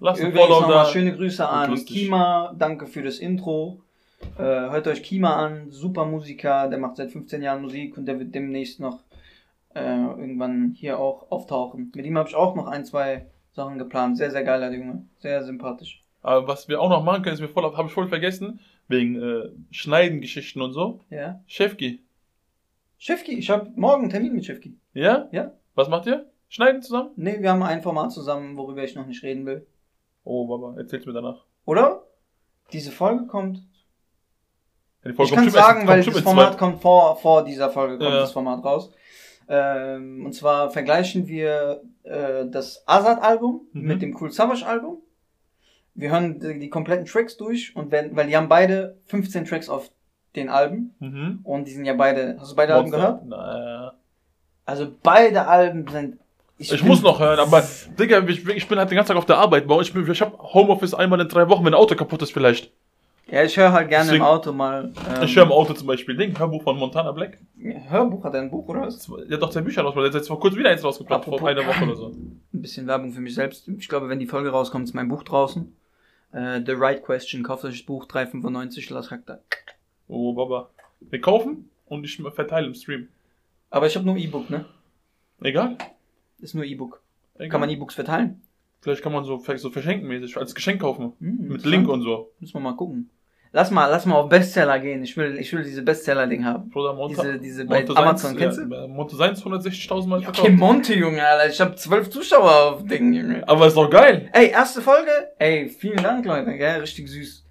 Lasst einen Follow da. schöne Grüße an lustig. Kima, danke für das Intro. Äh, hört euch Kima an, super Musiker, der macht seit 15 Jahren Musik und der wird demnächst noch äh, irgendwann hier auch auftauchen. Mit ihm habe ich auch noch ein, zwei Sachen geplant. Sehr, sehr geiler Junge, sehr sympathisch. Aber was wir auch noch machen können, ist mir voll, habe ich voll vergessen, wegen äh, Schneidengeschichten und so. Ja. Chefki. Chefki, ich habe morgen einen Termin mit Chefki. Ja? Ja. Was macht ihr? Schneiden zusammen? Ne, wir haben ein Format zusammen, worüber ich noch nicht reden will. Oh, Baba, erzähl's mir danach. Oder? Diese Folge kommt. Ja, die Folge ich kann sagen, kommt weil das Format kommt vor, vor dieser Folge, kommt Ja. das Format raus. Ähm, und zwar vergleichen wir äh, das Azad-Album Mhm. mit dem Cool Savage-Album. Wir hören die, die kompletten Tracks durch und werden, weil die haben beide 15 Tracks auf den Alben Mhm. und die sind ja beide. Hast du beide Alben Monster. gehört? Na, Also beide Alben sind. ich bin- muss noch hören, aber Digga, ich, ich bin halt den ganzen Tag auf der Arbeit. Bro. Ich, bin- ich hab Homeoffice einmal in drei Wochen, wenn ein Auto kaputt ist vielleicht. Ja, ich höre halt gerne Deswegen- im Auto mal. Ähm, Ich höre im Auto zum Beispiel Ding, Hörbuch von Montana Black. Hörbuch hat er ein Buch, oder was? Der hat doch zwei Bücher rausgebracht. Der hat jetzt vor kurzem wieder eins rausgebracht, vor einer Woche oder so. ein bisschen Werbung für mich selbst. Ich glaube, wenn die Folge rauskommt, ist mein Buch draußen. Äh, The Right Question. Kauft euch das Buch 3,95 Las Hakta. Oh, Baba. Wir kaufen und ich verteile im Stream. Aber ich habe nur E-Book, ne? Egal. Ist nur E-Book. Kann man E-Books verteilen? Vielleicht kann man so, vielleicht so verschenkenmäßig als Geschenk kaufen. Hm, Mit. Link und so. Müssen wir mal gucken. Lass mal, lass mal auf Bestseller gehen. Ich will, ich will diese Bestseller-Ding haben. Bruder, Monte, Diese, diese bei Monte Amazon, Seins, kennst ja, du? Monte Seins 160.000 Mal Ja, verkauft. okay, Monte, Junge, Alter. Ich habe zwölf Zuschauer auf Ding, Junge. Aber ist doch geil. Ey, erste Folge. Ey, vielen Dank, Leute. Gell? Richtig süß.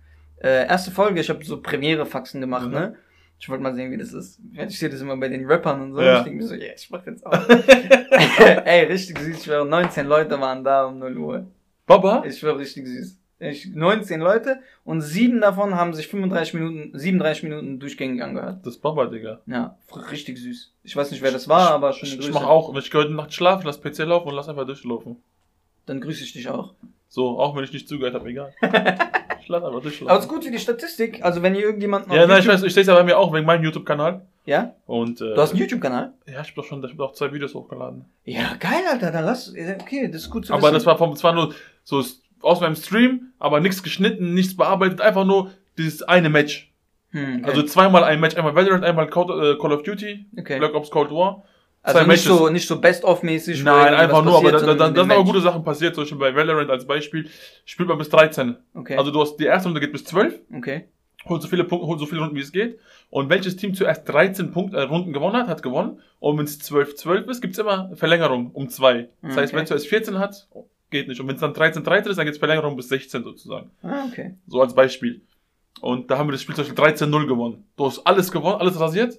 Äh, erste Folge. Ich habe so Premiere-Faxen gemacht, Mhm. ne? Ich wollte mal sehen, wie das ist. Ich sehe das immer bei den Rappern und so. Ja. Ich denke mir so, ja, ich mach jetzt auch. Ey, richtig süß. Ich schwöre, 19 Leute waren da um 0 Uhr. Baba? Ich schwöre, richtig süß. Ich, 19 Leute und sieben davon haben sich 35 Minuten, 37 Minuten durchgängig angehört. Das ist Baba, Digga. Ja, richtig süß. Ich weiß nicht, wer das war, aber schöne Ich, ich mach auch, wenn ich heute Nacht schlafe, lass PC laufen und lass einfach durchlaufen. Dann grüße ich dich auch. So, auch wenn ich nicht zugehört habe, egal. ich lass einfach durchlaufen. Aber es ist gut für die Statistik. Also wenn ihr irgendjemanden Ja, nein, ich YouTube- weiß, ich sehe es ja bei mir auch wegen meinem YouTube-Kanal. Ja? Und, äh, Du hast einen YouTube-Kanal? Ja, ich hab doch schon, ich hab auch zwei Videos hochgeladen. Ja, geil, Alter. Dann lass. Okay, das ist gut zu aber wissen. das war vom, es war nur so aus meinem Stream, aber nichts geschnitten, nichts bearbeitet, einfach nur dieses eine Match. Hm, okay. Also zweimal ein Match, einmal Valorant, einmal Call, äh, Call of Duty, okay. Black Ops Cold War. Also nicht Matches. so, nicht so best-of-mäßig. Nein, einfach nur, aber da, da, da, sind aber dem gute Sachen passiert, zum Beispiel bei Valorant als Beispiel, spielt man bis 13. Match. Okay. Also du hast, die erste Runde geht bis 12, okay. holt so viele Punkte, holt so viele Runden wie es geht. Und welches Team zuerst 13 Punkt, äh, Runden gewonnen hat, hat gewonnen. Und wenn es 12-12 ist, gibt's immer Verlängerung um zwei. Das heißt, Okay. wenn es zuerst 14 hat, geht nicht. Und wenn es dann 13-13 ist, dann gibt's Verlängerung bis 16 sozusagen. Ah, okay. So als Beispiel. Und da haben wir das Spiel zum Beispiel 13-0 gewonnen. Du hast alles gewonnen, alles rasiert.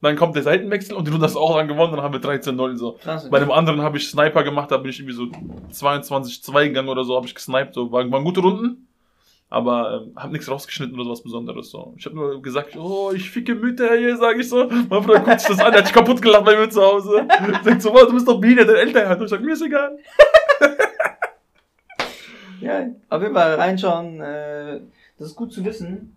Dann kommt der Seitenwechsel und die Runde hast du auch dann gewonnen, dann haben wir 13-0 so. Krass. Bei dem anderen habe ich Sniper gemacht, da bin ich irgendwie so 22-2 gegangen oder so, habe ich gesniped, so waren, waren gute Runden. aber ähm, hab nichts rausgeschnitten oder sowas Besonderes. So. Ich habe nur gesagt, oh, ich ficke Mütter hier, sage ich so. Mein Bruder guckt sich das an, der hat sich kaputt gelacht bei mir zu Hause. Sagt so, wow, du bist doch Biene, dein Eltern hat. Und ich sag, mir ist egal. Ja, auf jeden Fall reinschauen. Äh, das ist gut zu wissen.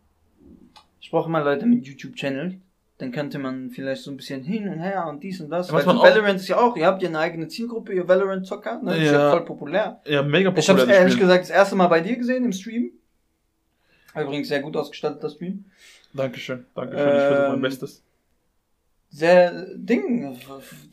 Ich brauche mal Leute mit YouTube-Channel. Dann könnte man vielleicht so ein bisschen hin und her und dies und das. Ja, Valorant ist ja auch, ihr habt ja eine eigene Zielgruppe, ihr Valorant-Zocker. Ne? Das ist ja Ja. voll populär. Ja, mega Ich habe populär. es das ehrlich gesagt das erste Mal bei dir gesehen im Stream. Übrigens sehr gut ausgestatteter Stream. Dankeschön, Dankeschön. Ich versuche mein Ähm, Bestes. Sehr Ding,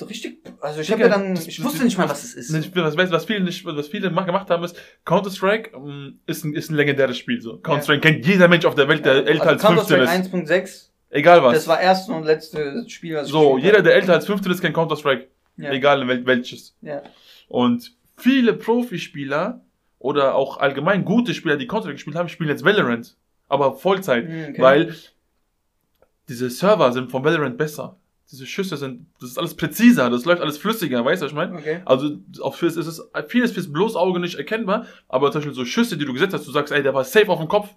richtig. Also ich habe ja dann, ich wusste nicht mal, was es ist. Nicht, was, was viele nicht, was viele ma- gemacht haben, ist, Counter-Strike ähm, ist ein, ist ein legendäres Spiel, so. Counter-Strike kennt jeder Mensch auf der Welt, der älter als 15 ist. Also Counter-Strike 1.6, Egal was. das war erste und letzte Spiel, was ich so, jeder, der älter als 15 ist, kennt Counter-Strike. Ja. Egal wel welches. Ja. Und viele Profispieler oder auch allgemein gute Spieler, die Counter-Strike gespielt haben, spielen jetzt Valorant. Aber Vollzeit. Mhm, okay. Weil diese Server sind von Valorant besser. Diese Schüsse sind, das ist alles präziser, das läuft alles flüssiger, weißt du, was ich meine? Okay. Also auf fürs ist es vieles fürs bloß Auge nicht erkennbar, aber zum Beispiel so Schüsse, die du gesetzt hast, du sagst, ey, der war safe auf dem Kopf.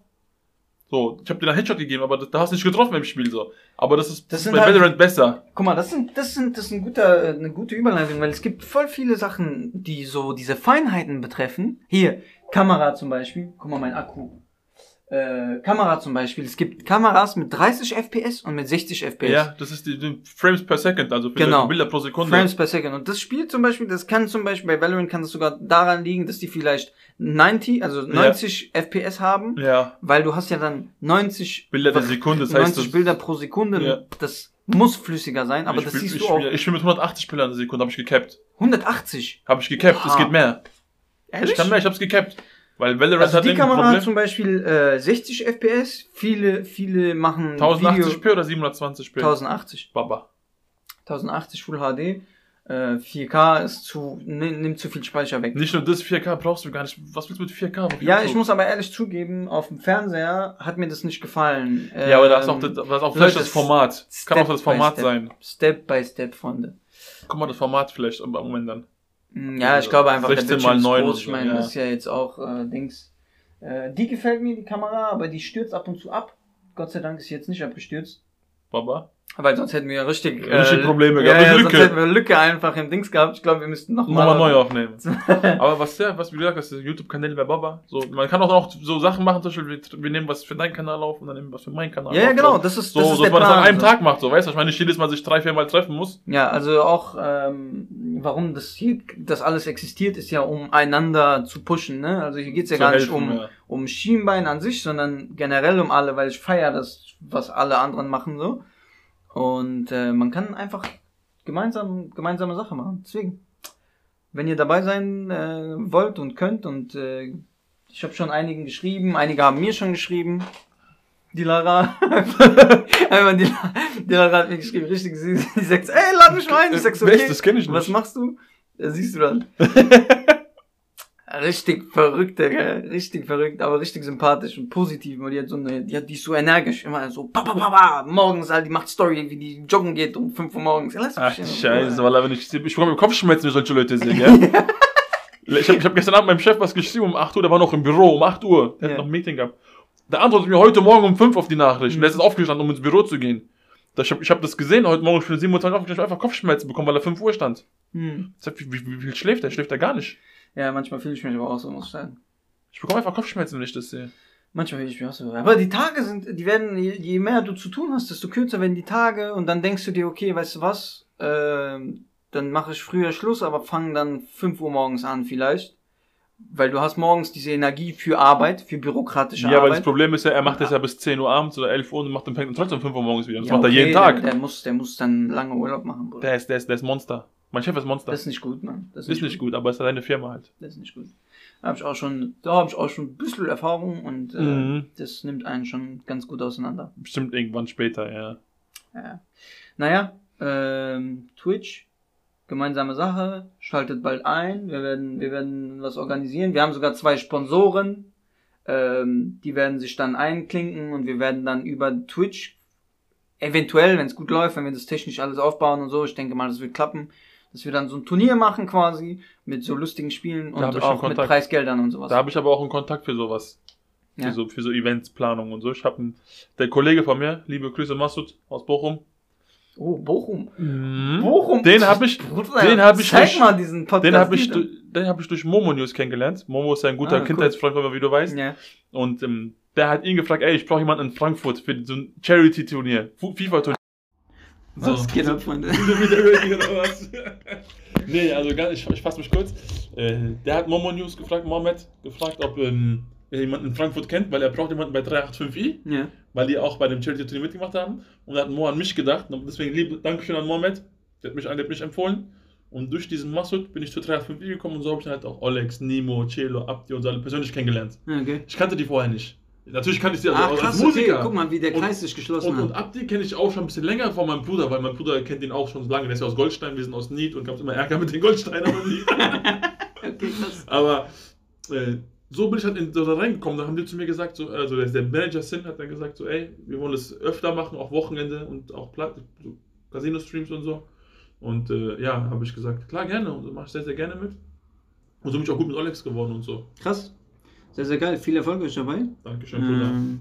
So, ich habe dir einen Headshot gegeben, aber da hast du nicht getroffen im Spiel so. Aber das ist, Das bei halt- Valorant besser. Guck mal, das sind, das sind, das ist ein guter, eine gute Überleitung, weil es gibt voll viele Sachen, die so diese Feinheiten betreffen. Hier, Kamera zum Beispiel. Guck mal, mein Akku. Äh, Kamera zum Beispiel. Es gibt Kameras mit 30 FPS und mit 60 FPS. Ja, das ist die, die Frames per Second, also Bilder, Genau. Bilder pro Sekunde. Frames per Second. Und das Spiel zum Beispiel, das kann zum Beispiel bei Valorant kann das sogar daran liegen, dass die vielleicht 90, also 90 FPS haben, Ja, weil du hast ja dann 90 Bilder der Sekunde, das heißt, 90 das, Bilder pro Sekunde. Ja. Das muss flüssiger sein, aber ich das spiel, siehst ich du auch. Ich spiel mit 180 Bildern der Sekunde, habe ich gecapped. 180. Habe ich gecapped, es geht mehr. Ich kann mehr, ich hab's gecapped. Weil Valorant Also hat die Kamera hat zum Beispiel äh, 60 FPS, viele, viele machen 1080p oder 720p? 1080. Baba. 1080 Full HD. Äh, 4K ist zu, nimm- nimmt zu viel Speicher weg. Nicht nur das, 4K brauchst du gar nicht. Was willst du mit 4K? auf Ja, ich muss aber ehrlich zugeben, auf dem Fernseher hat mir das nicht gefallen. Ja, aber das ist auch, Ähm, das, das ist auch vielleicht das Format. Kann auch das Step Format Step. sein. Step by Step, Freunde. Guck mal, das Format vielleicht im Moment dann. Mm, Ja, ich glaube einfach, 16 der Bildschirm mal ist 9 groß. und Ich so, meine, ja. das ist ja jetzt auch äh, Dings. Äh, die gefällt mir, die Kamera, aber die stürzt ab und zu ab. Gott sei Dank ist sie jetzt nicht abgestürzt. Baba. Weil sonst hätten wir richtig, Richtig Probleme ja, gehabt, ja, sonst Lücke. hätten wir Lücke einfach im Dings gehabt. Ich glaube, wir müssten noch Nochmal mal neu aufnehmen. aber was der, was wie gesagt, das ist YouTube-Kanal bei Baba. So, man kann auch noch so Sachen machen, zum Beispiel, wir, wir nehmen was für deinen Kanal auf und dann nehmen wir was für meinen Kanal Ja, ja, auf. genau, So, das ist, so, das ist so dass man das an Plan. einem so. Tag macht, so, weißt du? Ich meine, nicht jedes Mal sich drei, vier Mal treffen muss. Ja, also auch, ähm, warum das hier, das alles existiert, ist ja, um einander zu pushen, ne? Also hier geht's ja Zu gar helfen, nicht um, ja. um Schienbein an sich, sondern generell um alle, weil ich feiere das, was alle anderen machen, so. Und äh, man kann einfach gemeinsam, gemeinsame Sache machen. Deswegen, wenn ihr dabei sein äh, wollt und könnt und äh, ich habe schon einigen geschrieben, einige haben mir schon geschrieben. Die Lara, einmal die, La- die Lara hat mir geschrieben, richtig süß. Die sagt, ey, lad mich mal ein. Ich sag so, okay, das? Kenn ich nicht. was machst du? Da siehst du dann. richtig verrückt, Digga. Richtig verrückt, aber richtig sympathisch und positiv. Und die hat so eine, die hat die ist so energisch, immer so, papa, papa, morgens halt, die macht Story, wie die joggen geht um 5 Uhr morgens. Ja, lass mich Ach, in Ruhe. scheiße, weil wenn ich, ich bekomme Kopfschmerzen, wenn ich solche Leute sehe, gell? Ich habe ich hab gestern Abend meinem Chef was geschrieben um 8 Uhr, der war noch im Büro, um 8 Uhr. Der Ja. hat noch ein Meeting gehabt. Der antwortet mir heute Morgen um 5 auf die Nachricht. Mhm. Und der ist jetzt aufgestanden, um ins Büro zu gehen. Ich habe ich hab das gesehen, heute Morgen für 7 Uhr aufgestanden, ich einfach Kopfschmerzen bekommen, weil er 5 Uhr stand. Hm. Ich wie, wie, wie viel schläft er? Schläft er gar nicht. Ja, manchmal fühle ich mich aber auch so, muss ich sagen. Ich bekomme einfach Kopfschmerzen, wenn ich das sehe. Manchmal fühle ich mich auch so. Aber die Tage sind, die werden, je, mehr du zu tun hast, desto kürzer werden die Tage und dann denkst du dir, okay, weißt du was, ähm, dann mache ich früher Schluss, aber fange dann 5 Uhr morgens an vielleicht. Weil du hast morgens diese Energie für Arbeit, für bürokratische Ja, aber das Arbeit. Problem ist ja, er macht das ja bis 10 Uhr abends oder 11 Uhr und macht dann fängt trotzdem um 5 Uhr morgens wieder. Das Ja, macht er okay, jeden Tag. Der, der, muss, der muss dann lange Urlaub machen, Bruder. Der ist, der ist, der ist Monster. Mein Chef ist Monster. Das ist nicht gut, Mann. Das ist nicht gut, aber es ist seine Firma halt. Das ist nicht gut. Da habe ich auch schon, da habe ich auch schon ein bisschen Erfahrung und äh, Mhm. das nimmt einen schon ganz gut auseinander. Bestimmt irgendwann später, ja. Ja. Naja, ähm, Twitch, gemeinsame Sache, schaltet bald ein. Wir werden, wir werden was organisieren. Wir haben sogar zwei Sponsoren. Ähm, die werden sich dann einklinken und wir werden dann über Twitch, eventuell, wenn es gut läuft, wenn wir das technisch alles aufbauen und so, ich denke mal, das wird klappen, dass wir dann so ein Turnier machen quasi mit so lustigen Spielen und auch mit. Preisgeldern und sowas. Da habe ich aber auch einen Kontakt für sowas. Ja. Für, so, für so Eventsplanung und so. Ich habe der Kollege von mir, liebe Grüße Masud aus Bochum. Oh, Bochum. Mhm. Bochum. Den hab ich- Bruder, den hab ich Zeig durch- mal diesen Podcast. Den habe ich, du- den hab ich durch Momo News kennengelernt. Momo ist ein guter Ah, cool. Kindheitsfreund von mir, wie du weißt. Ja. Und ähm, der hat ihn gefragt, ey, ich brauche jemanden in Frankfurt für so ein Charity-Turnier, Fu- FIFA-Turnier. Was geht ab, Freunde? nee, also ganz, ich, ich fasse mich kurz. Äh, der hat Momo News gefragt, Mohamed, gefragt, ob ähm, er jemanden in Frankfurt kennt, weil er braucht jemanden bei 385i, Ja. weil die auch bei dem Charity-Turnier mitgemacht haben. Und da hat Mo an mich gedacht. Und deswegen liebe Dankeschön an Mohamed. Der hat mich, der hat mich empfohlen. Und durch diesen Masud bin ich zu 385i gekommen und so habe ich dann halt auch Olex, Nemo, Celo, Abdi und so alle persönlich kennengelernt. Okay. Ich kannte die vorher nicht. Natürlich kannte ich sie also Ach, als krass, Musiker. okay. Guck mal, wie der Und- Kreis sich geschlossen Und, und hat. Abdi kenne ich auch schon ein bisschen länger von meinem Bruder, weil mein Bruder kennt ihn auch schon so lange. Der ist ja aus Goldstein, wir sind aus Nied und gab immer Ärger mit den Goldsteinern und Nied. Okay, krass. Aber äh, so bin ich halt in, so da reingekommen. Da haben die zu mir gesagt, so, also der, Manager Sin hat dann gesagt, so, ey, wir wollen das öfter machen, auch Wochenende und auch so Casino-Streams und so. Und äh, ja, habe ich gesagt, klar, gerne. Und so mache ich sehr, sehr gerne mit. Und so bin ich auch gut mit Olex geworden und so. Krass. Sehr, sehr geil. Viel Erfolg euch dabei. Dankeschön, Bruder. Ähm,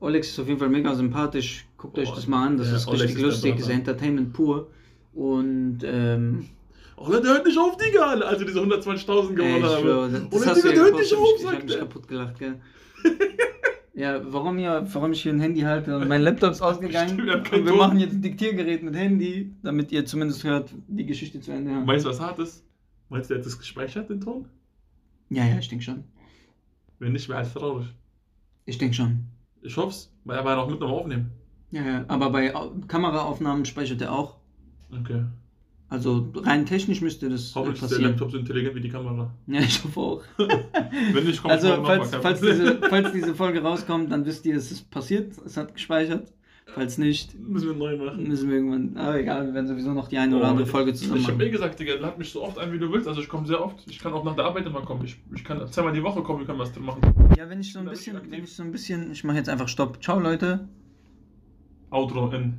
Olex ist auf jeden Fall mega sympathisch. Guckt euch Oh, das mal an. Das ja, ist Olex richtig ist lustig. Brother. ist Entertainment pur. Und ähm, Oh, der hört nicht auf, Digga, als wir diese 120.000 ey, gewonnen haben. das, das der Digga, ja der hört nicht auf, Ich, ich hab sagt mich kaputt gelacht, gell. Ja, warum, hier, warum ich hier ein Handy halte und mein Laptop ist ausgegangen Stimmt, wir wir machen jetzt ein Diktiergerät mit Handy, damit ihr zumindest hört, die Geschichte zu Ende. Meinst du, was hart ist? Meinst du, der hat das gespeichert, den Ton? Ja, ja, ich denke schon. Wenn nicht, wäre es traurig. Ich denke schon. Ich hoff's, weil er war noch mit am Aufnehmen. Ja, ja, aber bei Au- Kameraaufnahmen speichert er auch. Okay. Also rein technisch müsste das äh, Hoffentlich ist der passieren. Laptop so intelligent wie die Kamera. Ja, ich hoffe auch. Wenn nicht, kommt Also, noch falls, falls, diese, falls diese Folge rauskommt, dann wisst ihr, es ist passiert, es hat gespeichert. Falls nicht, Müssen wir neu machen. müssen wir irgendwann. Aber egal, wir werden sowieso noch die eine oder andere Folge zusammen Ich habe eh machen. gesagt, Digga, lad mich so oft ein, wie du willst. Also ich komme sehr oft. Ich kann auch nach der Arbeit immer kommen. Ich, ich kann zweimal die Woche kommen, wir können was drin machen. Ja, wenn ich so ein bisschen, wenn ich so ein bisschen, ich mache jetzt einfach Stopp. Ciao, Leute. Outro in